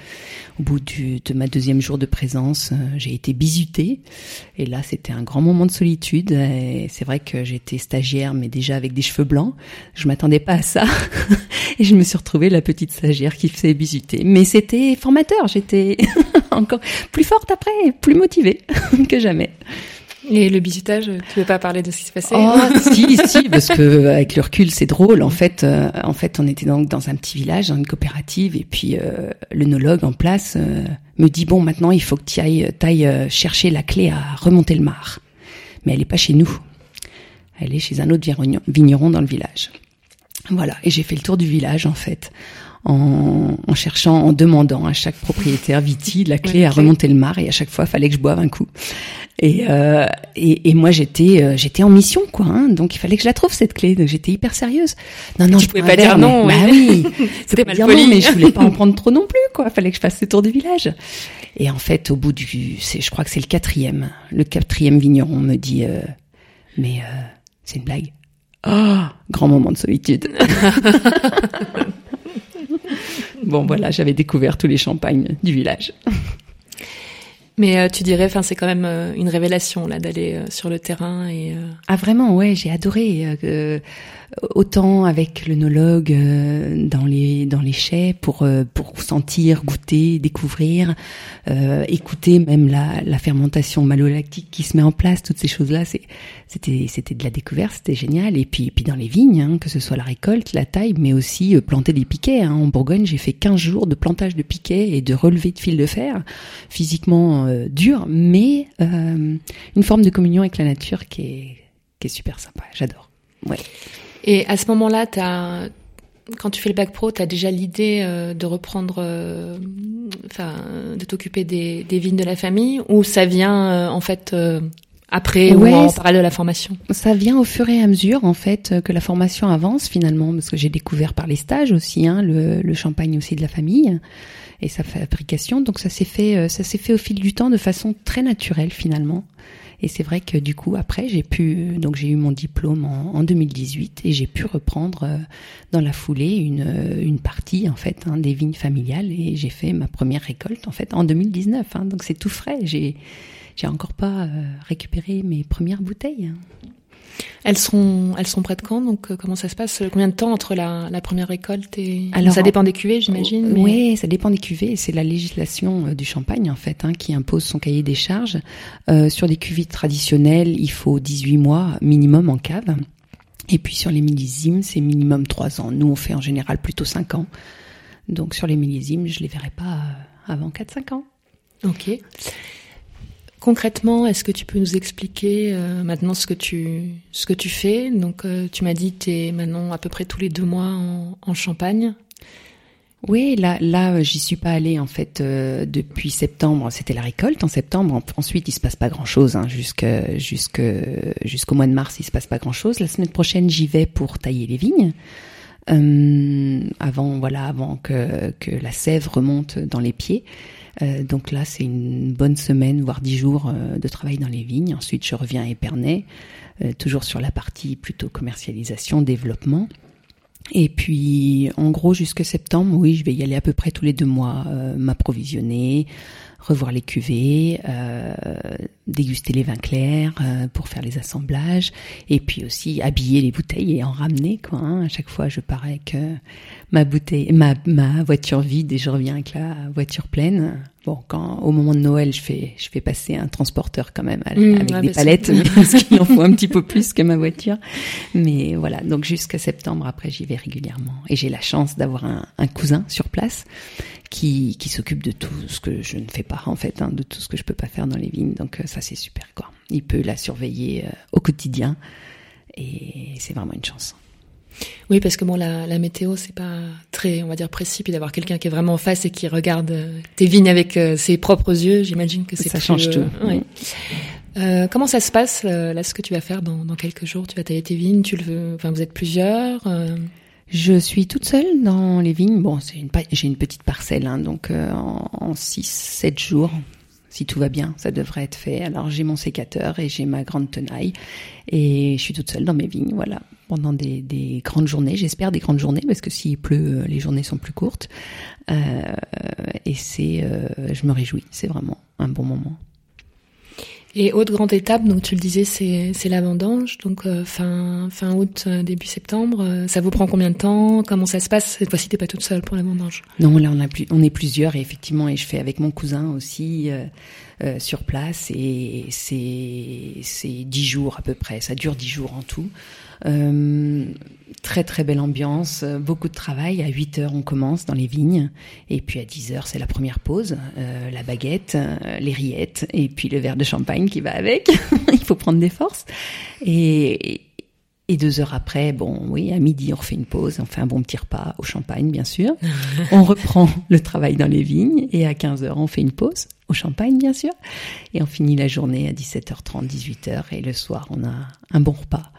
au bout du, de ma deuxième jour de présence, euh, j'ai été bisutée. Et là, c'était un grand moment de solitude. Et c'est vrai que j'étais stagiaire, mais déjà avec des cheveux blancs. Je m'attendais pas à ça, et je me suis retrouvée la petite stagiaire qui faisait bisuter. Mais c'était formateur. J'étais encore plus forte après, plus motivée que jamais. Et le bisutage, tu veux pas parler de ce qui se passait Oh, si, si, parce que avec le recul, c'est drôle. En fait, euh, en fait, on était donc dans un petit village, dans une coopérative, et puis euh, l'œnologue en place euh, me dit bon, maintenant, il faut que tu ailles, ailles euh, chercher la clé à remonter le mar. Mais elle est pas chez nous. Elle est chez un autre vigneron dans le village. Voilà. Et j'ai fait le tour du village, en fait, en, en, cherchant, en demandant à chaque propriétaire Viti la clé à remonter le mar et à chaque fois, fallait que je boive un coup. Et, euh, et, et, moi, j'étais euh, j'étais en mission, quoi. Hein, donc, il fallait que je la trouve cette clé. Donc, j'étais hyper sérieuse. Non, non, je pouvais pas dire non. Bah oui, c'était mal poli. Non, mais je voulais pas en prendre trop non plus, quoi. Fallait que je fasse le tour du village. Et en fait, au bout du, c'est, je crois que c'est le quatrième, le quatrième vigneron me dit, euh, mais euh, c'est une blague. Oh, grand moment de solitude. bon, voilà, j'avais découvert tous les champagnes du village. Mais euh, tu dirais, enfin, c'est quand même euh, une révélation là d'aller euh, sur le terrain et. Ah vraiment, ouais, j'ai adoré autant avec l'œnologue euh, dans les dans les chais pour euh, pour sentir, goûter, découvrir, euh, écouter même la, la fermentation malolactique qui se met en place, toutes ces choses-là, c'est c'était c'était de la découverte, c'était génial. Et puis puis dans les vignes, hein, que ce soit la récolte, la taille, mais aussi planter des piquets. Hein. En Bourgogne, j'ai fait 15 jours de plantage de piquets et de relevé de fil de fer. Physiquement, vraiment dur, mais une forme de communion avec la nature qui est, qui est super sympa. J'adore. Ouais. Et à ce moment-là, quand tu fais le bac pro, tu as déjà l'idée euh, de reprendre, euh, enfin, de t'occuper des, des vignes de la famille, ou ça vient euh, en fait après ou en parallèle de la formation? Ça vient au fur et à mesure en fait que la formation avance finalement, parce que j'ai découvert par les stages aussi hein, le, le, champagne aussi de la famille et sa fabrication. Donc ça s'est fait, ça s'est fait au fil du temps de façon très naturelle finalement. Et c'est vrai que du coup, après, j'ai pu, donc j'ai eu mon diplôme en, en 2018 et j'ai pu reprendre euh, dans la foulée une, euh, partie en fait hein, des vignes familiales et j'ai fait ma première récolte en fait en 2019. Hein, donc c'est tout frais. J'ai j'ai encore pas euh, récupéré mes premières bouteilles. Elles sont, elles sont prêtes quand? Donc, euh, comment ça se passe? Combien de temps entre la, la première récolte et Alors, ça dépend des cuvées, j'imagine. Oui, ça dépend des cuvées. C'est la législation euh, du champagne en fait hein, qui impose son cahier des charges. Euh, sur les cuvées traditionnelles, il faut 18 mois minimum en cave. Et puis sur les millésimes, c'est minimum 3 ans. Nous, on fait en général plutôt 5 ans. Donc sur les millésimes, je les verrai pas avant 4-5 ans. Ok. Concrètement, est-ce que tu peux nous expliquer euh, maintenant ce que tu ce que tu fais? Donc, euh, tu m'as dit tu es maintenant à peu près tous les deux mois en, Champagne. Oui, là, là, j'y suis pas allée en fait euh, depuis septembre. C'était la récolte en septembre. Ensuite, il se passe pas grand chose hein, jusqu'au mois de mars. Il se passe pas grand chose. La semaine prochaine, j'y vais pour tailler les vignes. Avant, voilà, avant que que la sève remonte dans les pieds. Euh, donc là, c'est une bonne semaine, voire dix jours euh, de travail dans les vignes. Ensuite, je reviens à Épernay, euh, toujours sur la partie plutôt commercialisation, développement. Et puis, en gros, jusque septembre, oui, je vais y aller à peu près tous les deux mois, m'approvisionner, revoir les cuvées, euh, déguster les vins clairs pour faire les assemblages, et puis aussi habiller les bouteilles et en ramener quoi. Hein. À chaque fois, je pars avec ma bouteille, ma, ma voiture vide et je reviens avec la voiture pleine. Bon, quand au moment de Noël, je fais je fais passer un transporteur quand même mmh, avec des palettes parce qu'il en faut un petit peu plus que ma voiture. Mais voilà, donc jusqu'à septembre, après, j'y vais régulièrement et j'ai la chance d'avoir un, un, cousin sur place qui qui s'occupe de tout ce que je ne fais pas en fait, hein, de tout ce que je peux pas faire dans les vignes. Donc euh, ça c'est super quoi. Il peut la surveiller euh, au quotidien et c'est vraiment une chance. Oui, parce que bon, la, la météo, c'est pas très, on va dire, précis, puis d'avoir quelqu'un qui est vraiment en face et qui regarde euh, tes vignes avec ses propres yeux, j'imagine que c'est ça change tout. Euh, comment ça se passe là, ce que tu vas faire dans, dans quelques jours? Tu vas tailler tes vignes, tu le veux, enfin, vous êtes plusieurs. Je suis toute seule dans les vignes. Bon, c'est une, j'ai une petite parcelle, hein, donc en, en 6-7 jours, si tout va bien, ça devrait être fait. Alors j'ai mon sécateur et j'ai ma grande tenaille et je suis toute seule dans mes vignes, voilà, pendant des, des grandes journées. J'espère des grandes journées parce que s'il pleut, euh, les journées sont plus courtes. Euh, et c'est, euh, je me réjouis. C'est vraiment un bon moment. Et autre grande étape, donc tu le disais, c'est la vendange, donc euh, fin fin août, euh, début septembre. Euh, ça vous prend combien de temps? Comment ça se passe? Cette fois-ci, t'es pas toute seule pour la vendange Non, là on a plus, on est plusieurs et effectivement, et je fais avec mon cousin aussi sur place et c'est c'est dix jours à peu près. Ça dure dix jours en tout. Euh, très très belle ambiance, beaucoup de travail. À 8 heures on commence dans les vignes et puis à 10 heures c'est la première pause, euh, la baguette, euh, les rillettes et puis le verre de champagne qui va avec. Il faut prendre des forces. Et, et deux heures après, bon, oui, à midi, on refait une pause, on fait un bon petit repas au champagne, bien sûr. on reprend le travail dans les vignes et à 15 heures, on fait une pause au champagne, bien sûr. Et on finit la journée à 17h30, 18h et le soir, on a un bon repas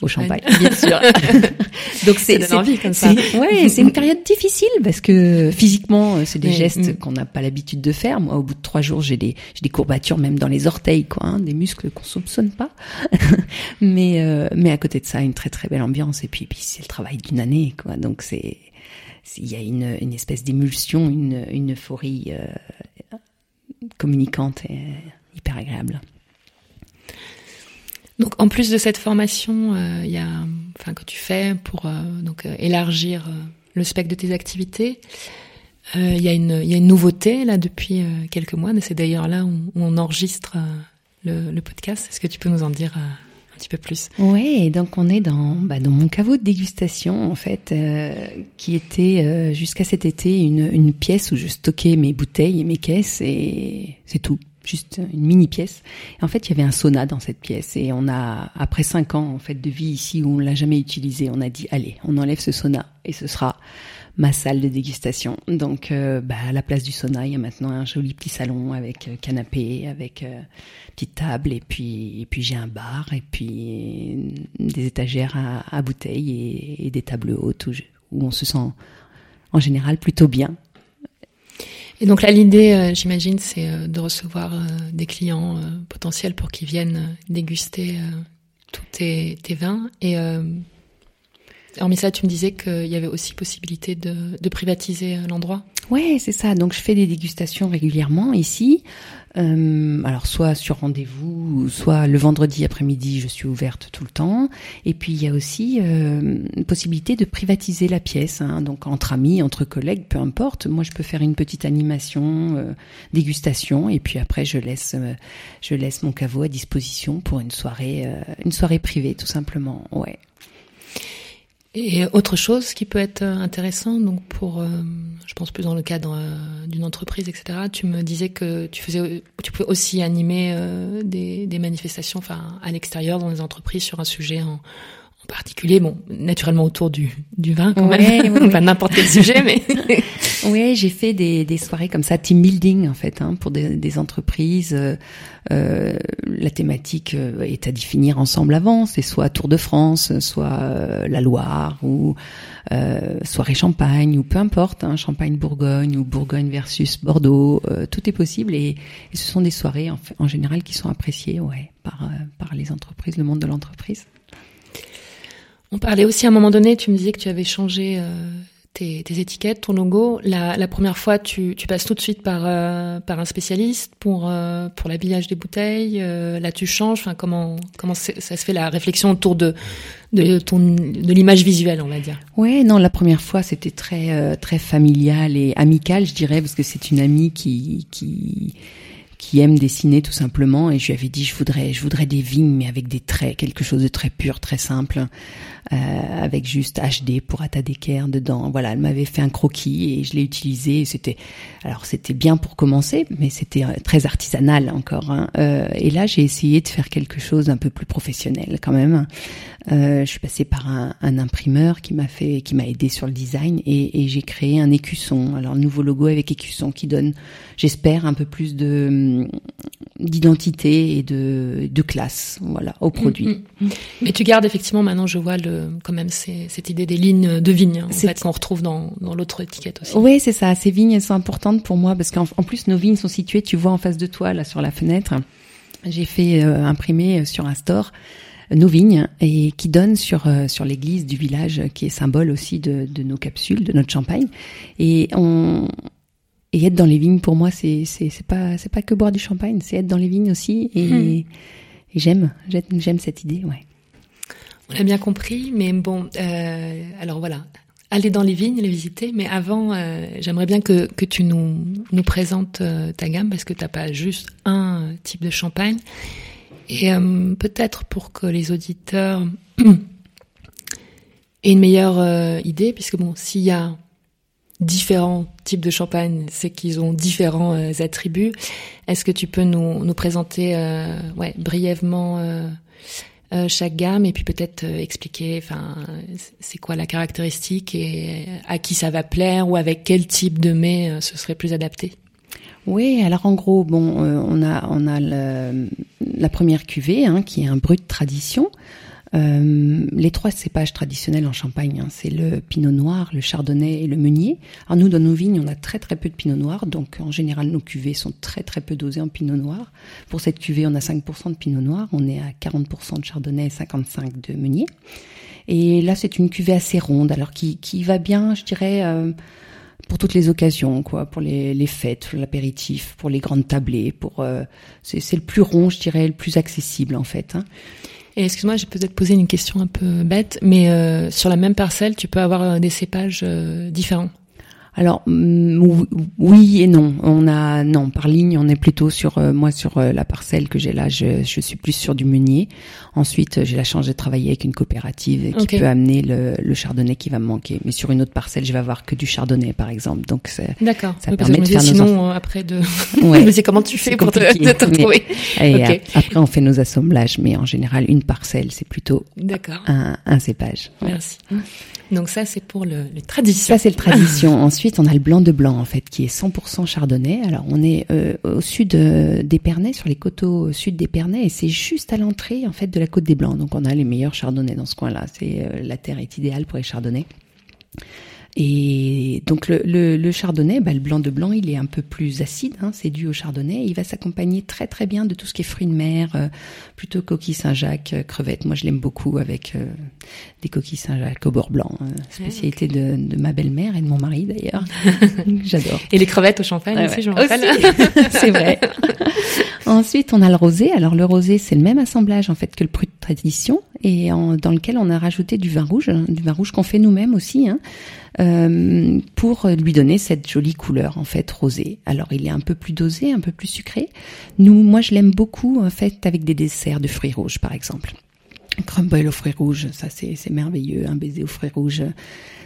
au champagne, bien sûr. Donc c'est c'est envie comme ça. Ouais, c'est une période difficile parce que physiquement, c'est des gestes mm. qu'on n'a pas l'habitude de faire. Moi, au bout de trois jours, j'ai des j'ai des courbatures même dans les orteils, quoi, hein, des muscles qu'on soupçonne pas. mais euh, mais à côté de ça, une très très belle ambiance et puis puis c'est le travail d'une année, quoi. Donc c'est il y a une une espèce d'émulsion, une une euphorie euh, communicante et hyper agréable. Donc en plus de cette formation, euh, il y a, enfin que tu fais pour euh, donc euh, élargir le spectre de tes activités. Il y a une y a une nouveauté là depuis quelques mois. C'est d'ailleurs là où, on enregistre le, le, podcast. Est-ce que tu peux nous en dire un petit peu plus? Oui, donc on est dans bah, dans mon caveau de dégustation en fait, qui était jusqu'à cet été une une pièce où je stockais mes bouteilles et mes caisses et c'est tout juste une mini pièce. En fait, il y avait un sauna dans cette pièce et on a, après cinq ans en fait de vie ici où on l'a jamais utilisé, on a dit allez, on enlève ce sauna et ce sera ma salle de dégustation. Donc, euh, bah, à la place du sauna, il y a maintenant un joli petit salon avec euh, canapé, avec euh, petite table, et puis, et puis j'ai un bar, et puis des étagères à, bouteilles et, des tables hautes où, on se sent en général plutôt bien. Et donc là, l'idée, j'imagine, c'est de recevoir des clients potentiels pour qu'ils viennent déguster tous tes, vins. Et Hormis ça, tu me disais qu'il y avait aussi possibilité de, de privatiser euh, l'endroit. Ouais, c'est ça. Donc je fais des dégustations régulièrement ici. Euh, alors soit sur rendez-vous, soit le vendredi après-midi, je suis ouverte tout le temps. Et puis il y a aussi euh, une possibilité de privatiser la pièce, hein. donc entre amis, entre collègues, peu importe. Moi, je peux faire une petite animation, euh, dégustation, et puis après je laisse, euh, je laisse mon caveau à disposition pour une soirée, euh, une soirée privée, tout simplement. Ouais. Et autre chose qui peut être intéressant, donc pour, euh, je pense plus dans le cadre euh, d'une entreprise, etc. Tu me disais que tu faisais, tu pouvais aussi animer euh, des, des, manifestations, enfin à l'extérieur dans les entreprises sur un sujet en particulier, bon, naturellement autour du, du vin quand ouais, même, pas n'importe quel sujet, mais oui, j'ai fait des, des, soirées comme ça, team building en fait, hein, pour des, des entreprises. Euh, euh, la thématique euh, est à définir ensemble avant, c'est soit Tour de France, soit euh, la Loire ou euh, soirée Champagne ou peu importe, hein, Champagne-Bourgogne ou Bourgogne versus Bordeaux, tout est possible et, et, ce sont des soirées en, en général qui sont appréciées, ouais, par par les entreprises, le monde de l'entreprise. On parlait aussi à un moment donné, tu me disais que tu avais changé euh, tes, tes, étiquettes, ton logo. La, première fois, tu, passes tout de suite par, euh, par un spécialiste pour, euh, pour l'habillage des bouteilles. Là, tu changes. Enfin, comment, comment ça se fait la réflexion autour de, de, ton, de l'image visuelle, on va dire? Ouais, non, la première fois, c'était très, très familial et amical, je dirais, parce que c'est une amie qui, qui, qui aime dessiner tout simplement et je lui avais dit je voudrais je voudrais des vignes mais avec des traits quelque chose de très pur très simple euh, avec juste HD pour Atadeker dedans voilà elle m'avait fait un croquis et je l'ai utilisé c'était alors c'était bien pour commencer mais c'était euh, très artisanal encore hein. euh, et là j'ai essayé de faire quelque chose d'un peu plus professionnel quand même euh, je suis passée par un, un imprimeur qui m'a fait qui m'a aidé sur le design et, et j'ai créé un écusson alors nouveau logo avec écusson qui donne j'espère un peu plus de d'identité et de, de classe, voilà, au produit. Mm, mm, mm. Mais tu gardes effectivement maintenant, je vois le quand même cette idée des lignes de vignes en fait qu'on retrouve dans, dans l'autre étiquette aussi. Oui, c'est ça. Ces vignes elles sont importantes pour moi parce qu'en plus nos vignes sont situées, tu vois, en face de toi là sur la fenêtre. J'ai fait euh, imprimer sur un store nos vignes et qui donne sur euh, sur l'église du village qui est symbole aussi de, de nos capsules, de notre champagne. Et on et être dans les vignes pour moi c'est c'est c'est pas c'est pas que boire du champagne c'est être dans les vignes aussi et, hmm. et j'aime j'aime cette idée ouais on a bien compris mais bon euh, alors voilà aller dans les vignes les visiter mais avant euh, j'aimerais bien que que tu nous nous présentes euh, ta gamme parce que t'as pas juste un type de champagne et euh, peut-être pour que les auditeurs aient une meilleure euh, idée puisque bon s'il y a différents types de champagne, c'est qu'ils ont différents attributs. Est-ce que tu peux nous, nous présenter ouais, brièvement euh, euh chaque gamme et puis peut-être euh, expliquer enfin c'est quoi la caractéristique et à qui ça va plaire ou avec quel type de mets ce serait plus adapté oui, alors en gros, bon, on a on a la première cuvée hein, qui est un brut tradition. Euh, les trois cépages traditionnels en Champagne, hein, c'est le Pinot Noir, le Chardonnay et le Meunier. Alors nous, dans nos vignes, on a très très peu de Pinot Noir, donc en général, nos cuvées sont très très peu dosées en Pinot Noir. Pour cette cuvée, on a 5% de Pinot Noir, on est à 40% de Chardonnay et 55% de Meunier. Et là, c'est une cuvée assez ronde, alors qui, qui va bien, je dirais... Euh, pour toutes les occasions, quoi, pour les, fêtes, l'apéritif, pour les grandes tablées, pour euh, c'est le plus rond, je dirais, le plus accessible en fait. Hein. Et excuse-moi, j'ai peut-être posé une question un peu bête, mais euh, sur la même parcelle, tu peux avoir euh, des cépages euh, différents. Alors mm, oui et non. On a non par ligne, on est plutôt sur euh, moi sur euh, la parcelle que j'ai là. Je, je, suis plus sur du meunier. Ensuite, j'ai la chance de travailler avec une coopérative qui peut amener le, le, chardonnay qui va me manquer. Mais sur une autre parcelle, je vais avoir que du chardonnay par exemple. Donc d'accord. Ça permet de faire sinon après de. Ouais. mais c'est comment tu fais pour te, te retrouver Et après, on fait nos assemblages, mais en général, une parcelle, c'est plutôt un, un cépage. Merci. Donc ça, c'est pour le, le tradition. Ça, c'est le tradition. Ensuite, on a le blanc de blanc, en fait, qui est 100% chardonnay. Alors, on est euh, au sud euh, d'Épernay, sur les coteaux sud d'Épernay, et c'est juste à l'entrée, en fait, de la côte des Blancs. Donc, on a les meilleurs chardonnays dans ce coin-là. C'est euh, La terre est idéale pour les chardonnays. Et donc le, le, le chardonnay, bah, le blanc de blanc, il est un peu plus acide, hein, c'est dû au chardonnay. Il va s'accompagner très très bien de tout ce qui est fruits de mer, euh, plutôt coquilles Saint-Jacques, euh, crevettes. Moi, je l'aime beaucoup avec euh, des coquilles Saint-Jacques au beurre blanc, spécialité de, de, ma belle-mère et de mon mari d'ailleurs. J'adore. Et les crevettes au champagne aussi, je me rappelle. c'est vrai. Ensuite, on a le rosé. Alors le rosé, c'est le même assemblage en fait que le prut de tradition, et en, dans lequel on a rajouté du vin rouge, hein, du vin rouge qu'on fait nous-mêmes aussi. Hein. Euh, pour lui donner cette jolie couleur en fait rosée. Alors il est un peu plus dosé, un peu plus sucré. Nous, moi je l'aime beaucoup en fait avec des desserts de fruits rouges par exemple. crumble aux fruits rouges, ça c'est merveilleux. Un baiser aux fruits rouges,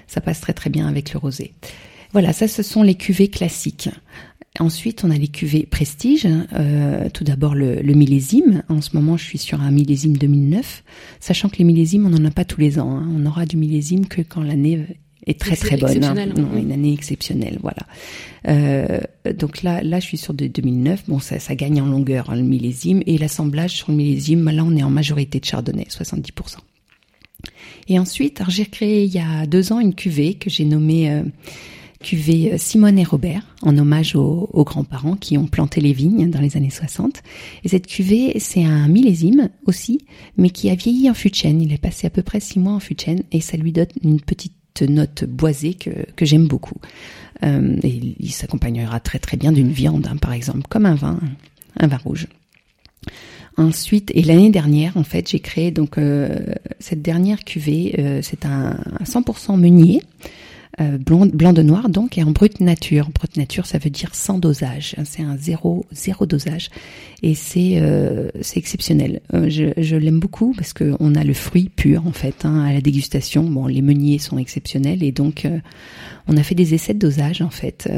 ça passe très très bien avec le rosé. Voilà, ça ce sont les cuvées classiques. Ensuite, on a les cuvées prestige. Euh, tout d'abord le, millésime. En ce moment, je suis sur un millésime 2009, sachant que les millésimes, on n'en a pas tous les ans. Hein. On aura du millésime que quand l'année est très très bonne. Hein. Non, une année exceptionnelle, voilà. Euh, donc là, là, je suis sur de 2009. Bon, ça, ça gagne en longueur hein, le millésime et l'assemblage sur le millésime. Là, on est en majorité de chardonnay, 70%. Et ensuite, j'ai créé il y a deux ans une cuvée que j'ai nommée euh, cuvée euh, Simone et Robert, en hommage aux, aux grands-parents qui ont planté les vignes dans les années 60. Et cette cuvée, c'est un millésime aussi, mais qui a vieilli en fût de chêne. Il est passé à peu près six mois en fût de chêne et ça lui donne une petite note boisée que, j'aime beaucoup. Euh, et il s'accompagnera très bien d'une viande, hein, par exemple, comme un vin, un vin rouge. Ensuite, et l'année dernière, en fait, j'ai créé donc euh, cette dernière cuvée. Euh, c'est un, 100% meunier euh, blanc, de noir donc et en brute nature. Brute nature, ça veut dire sans dosage. C'est un zéro zéro dosage et c'est euh, c'est exceptionnel. Euh, je, je l'aime beaucoup parce que on a le fruit pur en fait hein, à la dégustation. Bon, les meuniers sont exceptionnels et donc on a fait des essais de dosage en fait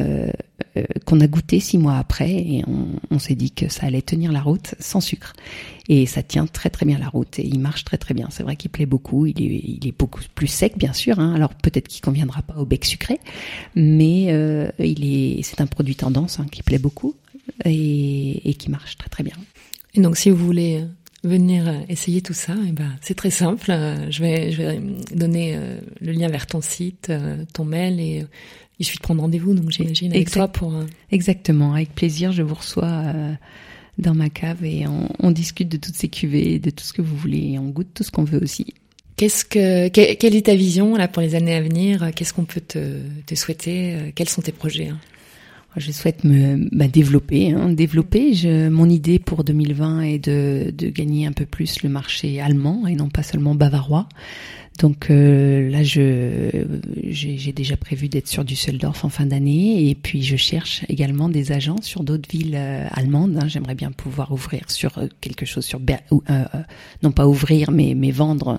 qu'on a goûté six mois après et on, s'est dit que ça allait tenir la route sans sucre et ça tient très très bien la route et il marche très très bien. C'est vrai qu'il plaît beaucoup. Il est il est beaucoup plus sec bien sûr. Hein. Alors peut-être qu'il conviendra pas au bec sucré, mais euh, il est, c'est un produit tendance hein, qui plaît beaucoup et, qui marche très très bien. Et donc si vous voulez euh, venir euh, essayer tout ça, eh ben c'est très simple. Je vais je vais donner le lien vers ton site, ton mail et il suffit de prendre rendez-vous. Donc j'imagine avec toi pour exactement avec plaisir. Je vous reçois dans ma cave et on, on discute de toutes ces cuvées, de tout ce que vous voulez et on goûte tout ce qu'on veut aussi. Qu'est-ce que quelle est ta vision là pour les années à venir? Qu'est-ce qu'on peut te, te, souhaiter? Quels sont tes projets hein? Je souhaite me bah, développer, hein, développer. Je, mon idée pour 2020 est de, de, gagner un peu plus le marché allemand et non pas seulement bavarois. Donc euh, là, je j'ai déjà prévu d'être sur Düsseldorf en fin d'année et puis je cherche également des agents sur d'autres villes euh, allemandes. Hein. J'aimerais bien pouvoir ouvrir sur euh, quelque chose sur Ber non pas ouvrir mais mais vendre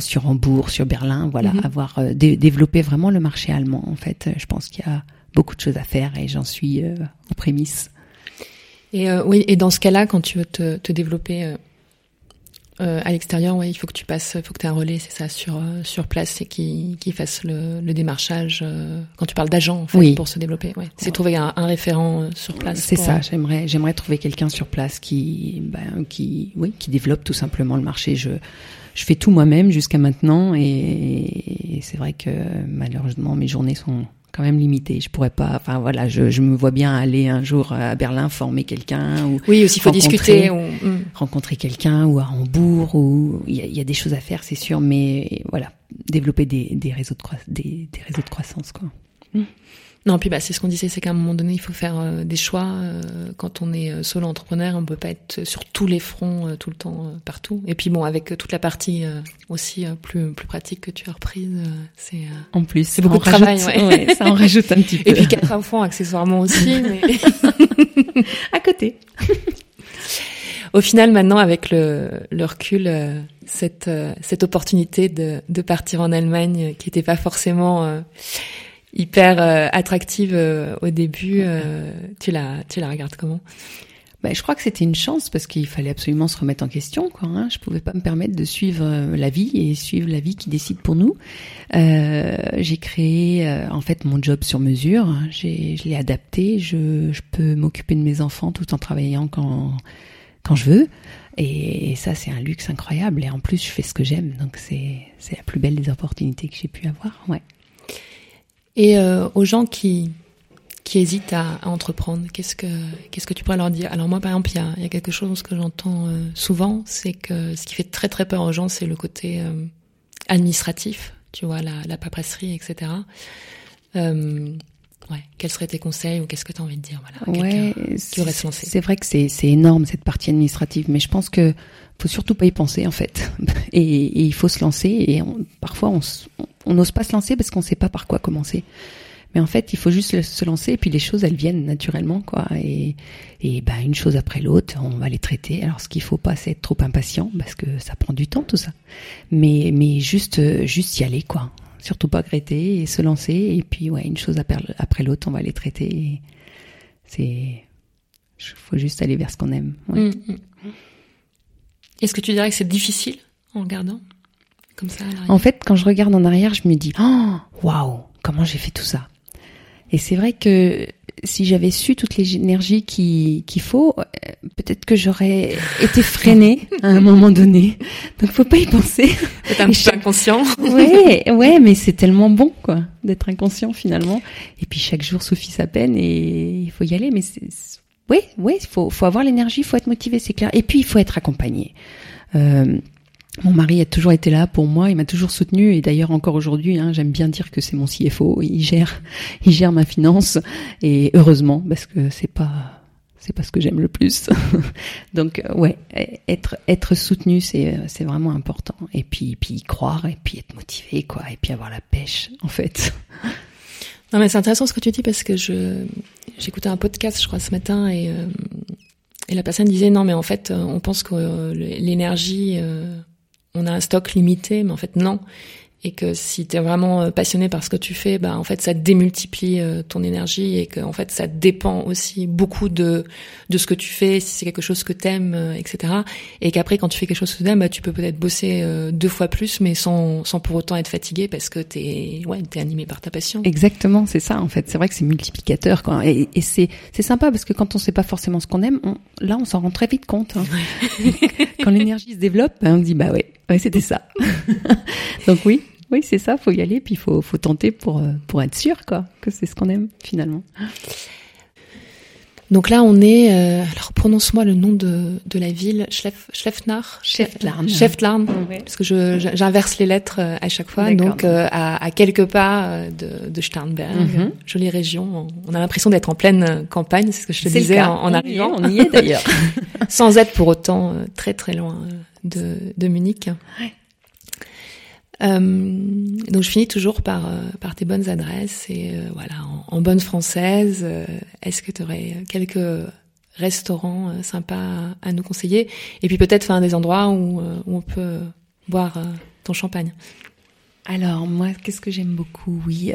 sur Hambourg, sur Berlin. Voilà, mhm. avoir développer vraiment le marché allemand. En fait, je pense qu'il y a beaucoup de choses à faire et j'en suis aux prémices. Et oui, et dans ce cas-là, quand tu veux te, te développer euh, à l'extérieur, ouais, il faut que tu passes, il faut que tu aies un relais, c'est ça, sur euh, sur place et qui qui fasse le, le démarchage. Euh, quand tu parles d'agent, en fait, oui. pour se développer, ouais, c'est trouver un, un, référent euh, sur place. C'est ça. J'aimerais j'aimerais trouver quelqu'un sur place qui ben, qui oui qui développe tout simplement le marché. Je je fais tout moi-même jusqu'à maintenant et, et c'est vrai que malheureusement mes journées sont quand même limité. Je pourrais pas. Enfin voilà, je, je me vois bien aller un jour à Berlin former quelqu'un ou oui aussi faut discuter ou... Hmm. rencontrer quelqu'un ou à Hambourg ou il y a, y a, des choses à faire c'est sûr, mais voilà développer des, des réseaux de des, des, réseaux de croissance quoi. Hmm. Non, puis bah, c'est ce qu'on disait, c'est qu'à un moment donné, il faut faire euh, des choix. Euh, quand on est euh, solo entrepreneur, on peut pas être sur tous les fronts tout le temps, partout. Et puis bon, avec toute la partie aussi plus plus pratique que tu as reprise, c'est en plus c'est beaucoup de travail. Ouais. ça en rajoute un petit peu. Et puis quatre enfants accessoirement aussi. mais... à côté. Au final, maintenant, avec le, le recul, cette cette opportunité de de partir en Allemagne, qui n'était pas forcément hyper euh, attractive euh, au début. Euh, tu la, tu la regardes comment? Bah, je crois que c'était une chance parce qu'il fallait absolument se remettre en question. Quoi, hein. Je pouvais pas me permettre de suivre la vie et suivre la vie qui décide pour nous. Euh, j'ai créé en fait mon job sur mesure. J'ai, je l'ai adapté. Je, je peux m'occuper de mes enfants tout en travaillant quand quand je veux. Et, ça, c'est un luxe incroyable. Et en plus, je fais ce que j'aime. Donc c'est c'est la plus belle des opportunités que j'ai pu avoir. Ouais. Et euh, aux gens qui qui hésitent à, à entreprendre, qu'est-ce que qu'est-ce que tu pourrais leur dire? Alors moi, par exemple, il y a, y a, quelque chose que j'entends euh, souvent, c'est que ce qui fait très très peur aux gens, c'est le côté euh, administratif, tu vois, la, la paperasserie, etc. Ouais, quels seraient tes conseils ou qu'est-ce que tu as envie de dire? Voilà, ouais, qui aurait se lancer C'est vrai que c'est énorme cette partie administrative, mais je pense que faut surtout pas y penser en fait. Et, et il faut se lancer. Et parfois on n'ose pas se lancer parce qu'on sait pas par quoi commencer. Mais en fait, il faut juste se lancer et puis les choses elles viennent naturellement quoi. Et et ben une chose après l'autre, on va les traiter. Alors ce qu'il faut pas, c'est être trop impatient parce que ça prend du temps tout ça. Mais mais juste juste y aller quoi. Surtout pas regretter et se lancer et puis ouais une chose après, l'autre, on va les traiter. C'est faut juste aller vers ce qu'on aime. Mm, mm. Est-ce que tu dirais que c'est difficile en regardant? Comme ça En fait, quand je regarde en arrière, je me dis oh, waouh, comment j'ai fait tout ça Et c'est vrai que si j'avais su toutes les énergies qu'il faut, euh, peut-être que j'aurais été freinée à un moment donné. Donc faut pas y penser. Être un peu inconscient. ouais, ouais, mais c'est tellement bon quoi d'être inconscient finalement. Et puis chaque jour Sophie sa peine et il faut y aller. Mais c'est oui, oui, faut, faut avoir l'énergie, faut être motivé, c'est clair. Et puis, il faut être accompagné. Euh, mon mari a toujours été là pour moi, il m'a toujours soutenu et d'ailleurs encore aujourd'hui, hein, j'aime bien dire que c'est mon CFO, il gère, il gère ma finance et heureusement parce que c'est pas, c'est pas ce que j'aime le plus. Donc euh, ouais, être être soutenu c'est c'est vraiment important et puis puis y croire et puis être motivé quoi et puis avoir la pêche en fait. Non mais c'est intéressant ce que tu dis parce que je j'écoutais un podcast je crois ce matin et euh, et la personne disait non mais en fait on pense que euh, l'énergie euh, on a un stock limité mais en fait non et que si tu es vraiment euh, passionné par ce que tu fais, bah en fait ça démultiplie euh, ton énergie et que en fait ça dépend aussi beaucoup de de ce que tu fais, si c'est quelque chose que t'aimes, euh, etc. Et qu'après quand tu fais quelque chose que t'aimes, bah tu peux peut-être bosser deux fois plus, mais sans sans pour autant être fatigué parce que t'es ouais t'es animé par ta passion. Exactement, c'est ça en fait. C'est vrai que c'est multiplicateur quoi. Et, et c'est c'est sympa parce que quand on sait pas forcément ce qu'on aime, on, là on s'en rend très vite compte. Hein. quand l'énergie se développe, ben, on dit bah ouais ouais c'était ça. Donc oui, oui, c'est ça, faut y aller, puis il faut, faut tenter pour, euh, pour être sûr, quoi, que c'est ce qu'on aime, finalement. Donc là, on est. Euh, alors, prononce-moi le nom de, de la ville. Schleff, Schleffnar Schleftlarn. Schleftlarn. Parce que je, j'inverse les lettres euh, à chaque fois. Donc, à, à, quelques pas de, de Starnberg. Mhm. Jolie région. On a l'impression d'être en pleine campagne, c'est ce que je te disais en, en, arrivant. on y est d'ailleurs. Sans être pour autant très très loin de, de Munich. Ouais. Euh, donc je finis toujours par euh, par tes bonnes adresses et euh, voilà en, bonne française. Est-ce que tu aurais quelques restaurants sympas à, nous conseiller? Et puis peut-être faire des endroits où, où on peut boire ton champagne. Alors moi, qu'est-ce que j'aime beaucoup? Oui,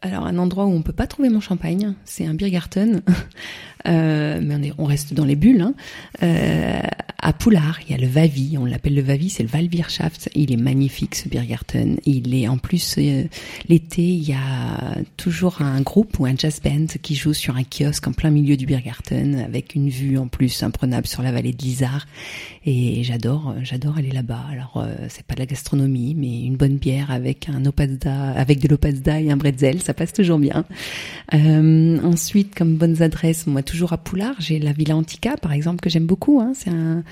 alors un endroit où on peut pas trouver mon champagne, c'est un Biergarten, euh, mais on, est, on reste dans les bulles. Hein. Euh, à Poulard, il y a le Vavi, on l'appelle le Vavi, c'est le Walbierschaft. Il est magnifique ce Biergarten. Il est en plus euh, l'été, il y a toujours un groupe ou un jazz band qui joue sur un kiosque en plein milieu du Biergarten avec une vue en plus imprenable sur la vallée de l'Isard. Et j'adore, j'adore aller là-bas. Alors c'est pas de la gastronomie, mais une bonne bière avec un opazda, avec de l'opazda et un bretzel ça passe toujours bien. Euh, ensuite, comme bonnes adresses, moi toujours à Poulard, j'ai la Villa Antica par exemple que j'aime beaucoup. Hein, c'est un,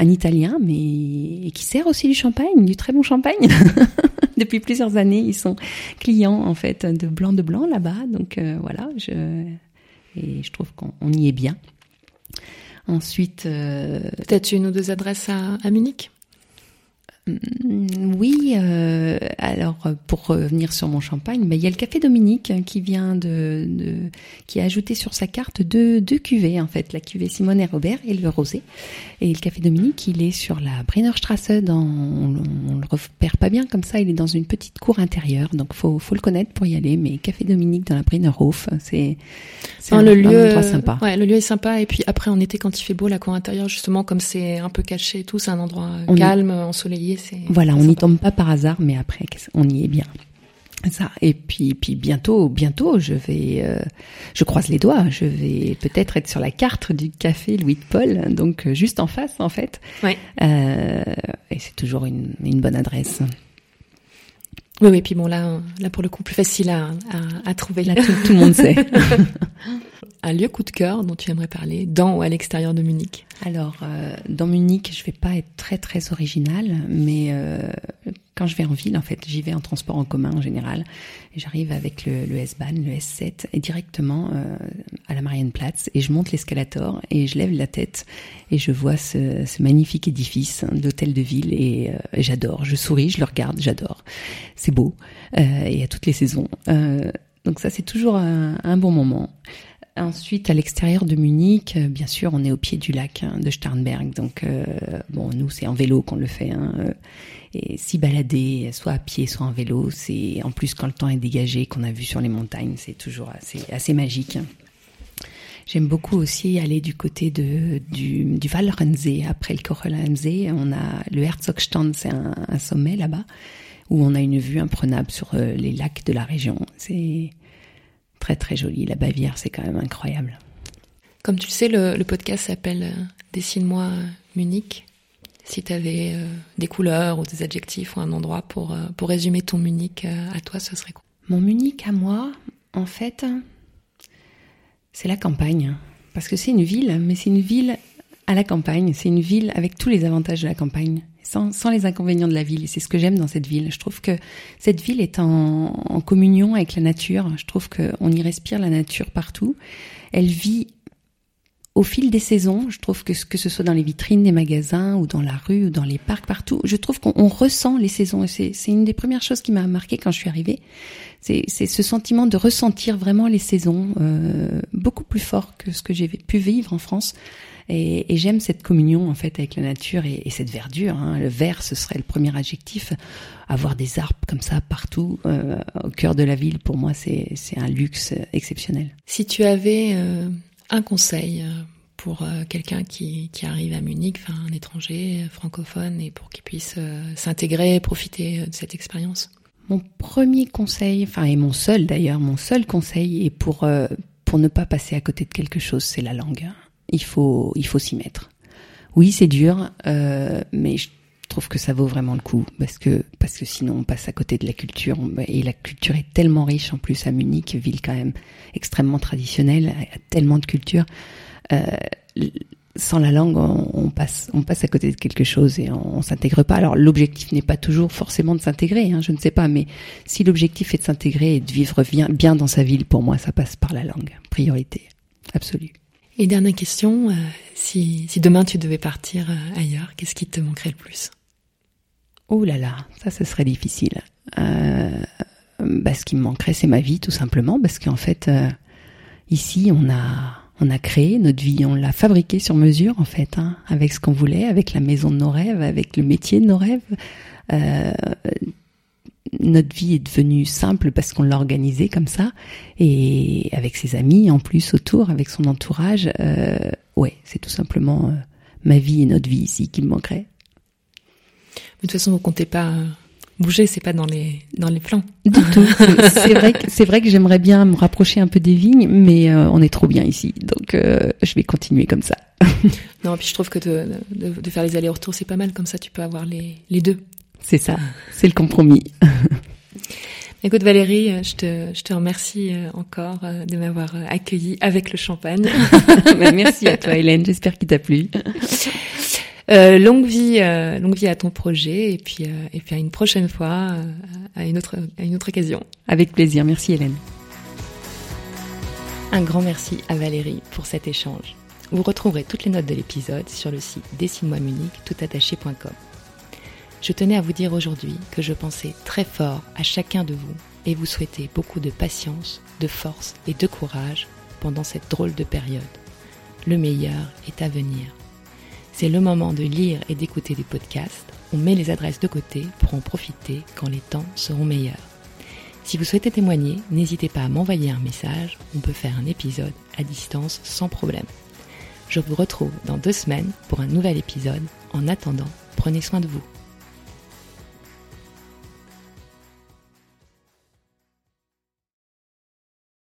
Italien, mais qui sert aussi du champagne, du très bon champagne, depuis plusieurs années, ils sont clients en fait de blanc de blanc là-bas. Donc euh, voilà, je et je trouve qu'on y est bien. Ensuite, peut-être une ou deux adresses à Munich? Mm, oui, euh, alors pour revenir sur mon champagne, bah, il y a le Café Dominique qui vient de, de, qui a ajouté sur sa carte deux, deux cuvées en fait, la cuvée Simone et Robert et le rosé. Et le Café Dominique, il est sur la Brennerstrasse, dans, on, on, le repère pas bien comme ça, il est dans une petite cour intérieure, donc faut faut le connaître pour y aller. Mais Café Dominique dans la Brennerhof, c'est c'est un, le lieu un sympa. Ouais, le lieu est sympa et puis après en été quand il fait beau, la cour intérieure justement comme c'est un peu caché et tout, c'est un endroit on calme, est... ensoleillé. Voilà, on n'y tombe pas par hasard, mais après, on y est bien. Ça. Et puis, puis bientôt, bientôt, je vais, euh, je croise les doigts, je vais peut-être être sur la carte du café Louis de Paul, donc euh, juste en face, en fait. Ouais. Euh, et c'est toujours une, une bonne adresse. Oui, oui, puis bon, là, là pour le coup, plus facile à, à, à trouver. Là, tout, tout le monde sait. un lieu coup de cœur dont tu aimerais parler, dans ou à l'extérieur de Munich? Alors, euh, dans Munich, je vais pas être très très originale, mais euh, quand je vais en ville, en fait, j'y vais en transport en commun en général. J'arrive avec le, S-Bahn, le S7, et directement euh, à la Marienplatz, et je monte l'escalator, et je lève la tête, et je vois ce, magnifique édifice d'hôtel de ville, et, euh, et j'adore. Je souris, je le regarde, j'adore. C'est beau, euh, et à toutes les saisons. donc ça, c'est toujours un, bon moment. Ensuite, à l'extérieur de Munich, bien sûr, on est au pied du lac hein, de Starnberg. Donc, bon, nous, c'est en vélo qu'on le fait. Hein, et s'y balader, soit à pied, soit en vélo, c'est en plus quand le temps est dégagé, qu'on a vu sur les montagnes, c'est toujours assez, assez magique. J'aime beaucoup aussi aller du côté de, du, Val Renze, après le Kochelense. On a le Herzogstand, c'est un, sommet là-bas, où on a une vue imprenable sur les lacs de la région. C'est très très joli. La Bavière, c'est quand même incroyable. Comme tu le sais, le, le podcast s'appelle euh, Dessine-moi euh, Munich. Si tu avais euh, des couleurs ou des adjectifs ou un endroit pour, euh, pour résumer ton Munich euh, à toi, ce serait quoi? Mon Munich à moi, en fait, c'est la campagne. Parce que c'est une ville, mais c'est une ville à la campagne. C'est une ville avec tous les avantages de la campagne sans, sans les inconvénients de la ville. C'est ce que j'aime dans cette ville. Je trouve que cette ville est en, en communion avec la nature. Je trouve qu'on y respire la nature partout. Elle vit au fil des saisons, je trouve que que ce soit dans les vitrines des magasins ou dans la rue ou dans les parcs partout, je trouve qu'on ressent les saisons. C'est une des premières choses qui m'a marqué quand je suis arrivée. C'est ce sentiment de ressentir vraiment les saisons euh, beaucoup plus fort que ce que j'ai pu vivre en France. Et, j'aime cette communion en fait avec la nature et, et cette verdure. Hein. Le vert, ce serait le premier adjectif. Avoir des arbres comme ça partout euh, au cœur de la ville, pour moi, c'est c'est un luxe exceptionnel. Si tu avais euh, un conseil pour euh, quelqu'un qui, qui arrive à Munich, enfin un étranger francophone, et pour qu'il puisse euh, s'intégrer, profiter de cette expérience? Mon premier conseil, enfin et mon seul d'ailleurs, mon seul conseil est pour euh, pour ne pas passer à côté de quelque chose, c'est la langue il faut, il faut s'y mettre. Oui, c'est dur, euh, mais je trouve que ça vaut vraiment le coup parce que parce que sinon on passe à côté de la culture et la culture est tellement riche en plus à Munich, ville quand même extrêmement traditionnelle, tellement de culture. Euh, sans la langue, on, passe, on passe à côté de quelque chose et on, on s'intègre pas. Alors l'objectif n'est pas toujours forcément de s'intégrer, hein, je ne sais pas, mais si l'objectif est de s'intégrer et de vivre bien, bien dans sa ville, pour moi, ça passe par la langue, priorité absolue. Et dernière question, euh, si, si, demain tu devais partir euh, ailleurs, qu'est-ce qui te manquerait le plus? Oh là là, ça ce serait difficile. Euh, bah, ce qui me manquerait, c'est ma vie, tout simplement, parce qu'en fait, euh, ici, on a, on a créé notre vie, on l'a fabriquée sur mesure, en fait, hein, avec ce qu'on voulait, avec la maison de nos rêves, avec le métier de nos rêves. Euh, notre vie est devenue simple parce qu'on l'a organisée comme ça et avec ses amis en plus autour, avec son entourage. Euh, ouais, c'est tout simplement euh, ma vie et notre vie ici qui me manquerait. De toute façon, vous comptez pas bouger, c'est pas dans les dans les plans. Du tout. C'est vrai que c'est vrai que j'aimerais bien me rapprocher un peu des vignes, mais euh, on est trop bien ici, donc euh, je vais continuer comme ça. non, puis je trouve que de, de, de faire les allers-retours, c'est pas mal comme ça, tu peux avoir les les deux. C'est ça, c'est le compromis. Écoute Valérie, je te, je te remercie encore de m'avoir accueilli avec le champagne. Merci à toi Hélène, j'espère qu'il t'a plu. Euh, longue vie, euh, longue vie à ton projet et puis euh, et puis à une prochaine fois, à une autre à une autre occasion. Avec plaisir, merci Hélène. Un grand merci à Valérie pour cet échange. Vous retrouverez toutes les notes de l'épisode sur le site dessine-moi Munich toutattaché.com. Je tenais à vous dire aujourd'hui que je pensais très fort à chacun de vous et vous souhaiter beaucoup de patience, de force et de courage pendant cette drôle de période. Le meilleur est à venir. C'est le moment de lire et d'écouter des podcasts. On met les adresses de côté pour en profiter quand les temps seront meilleurs. Si vous souhaitez témoigner, n'hésitez pas à m'envoyer un message. On peut faire un épisode à distance sans problème. Je vous retrouve dans deux semaines pour un nouvel épisode. En attendant, prenez soin de vous.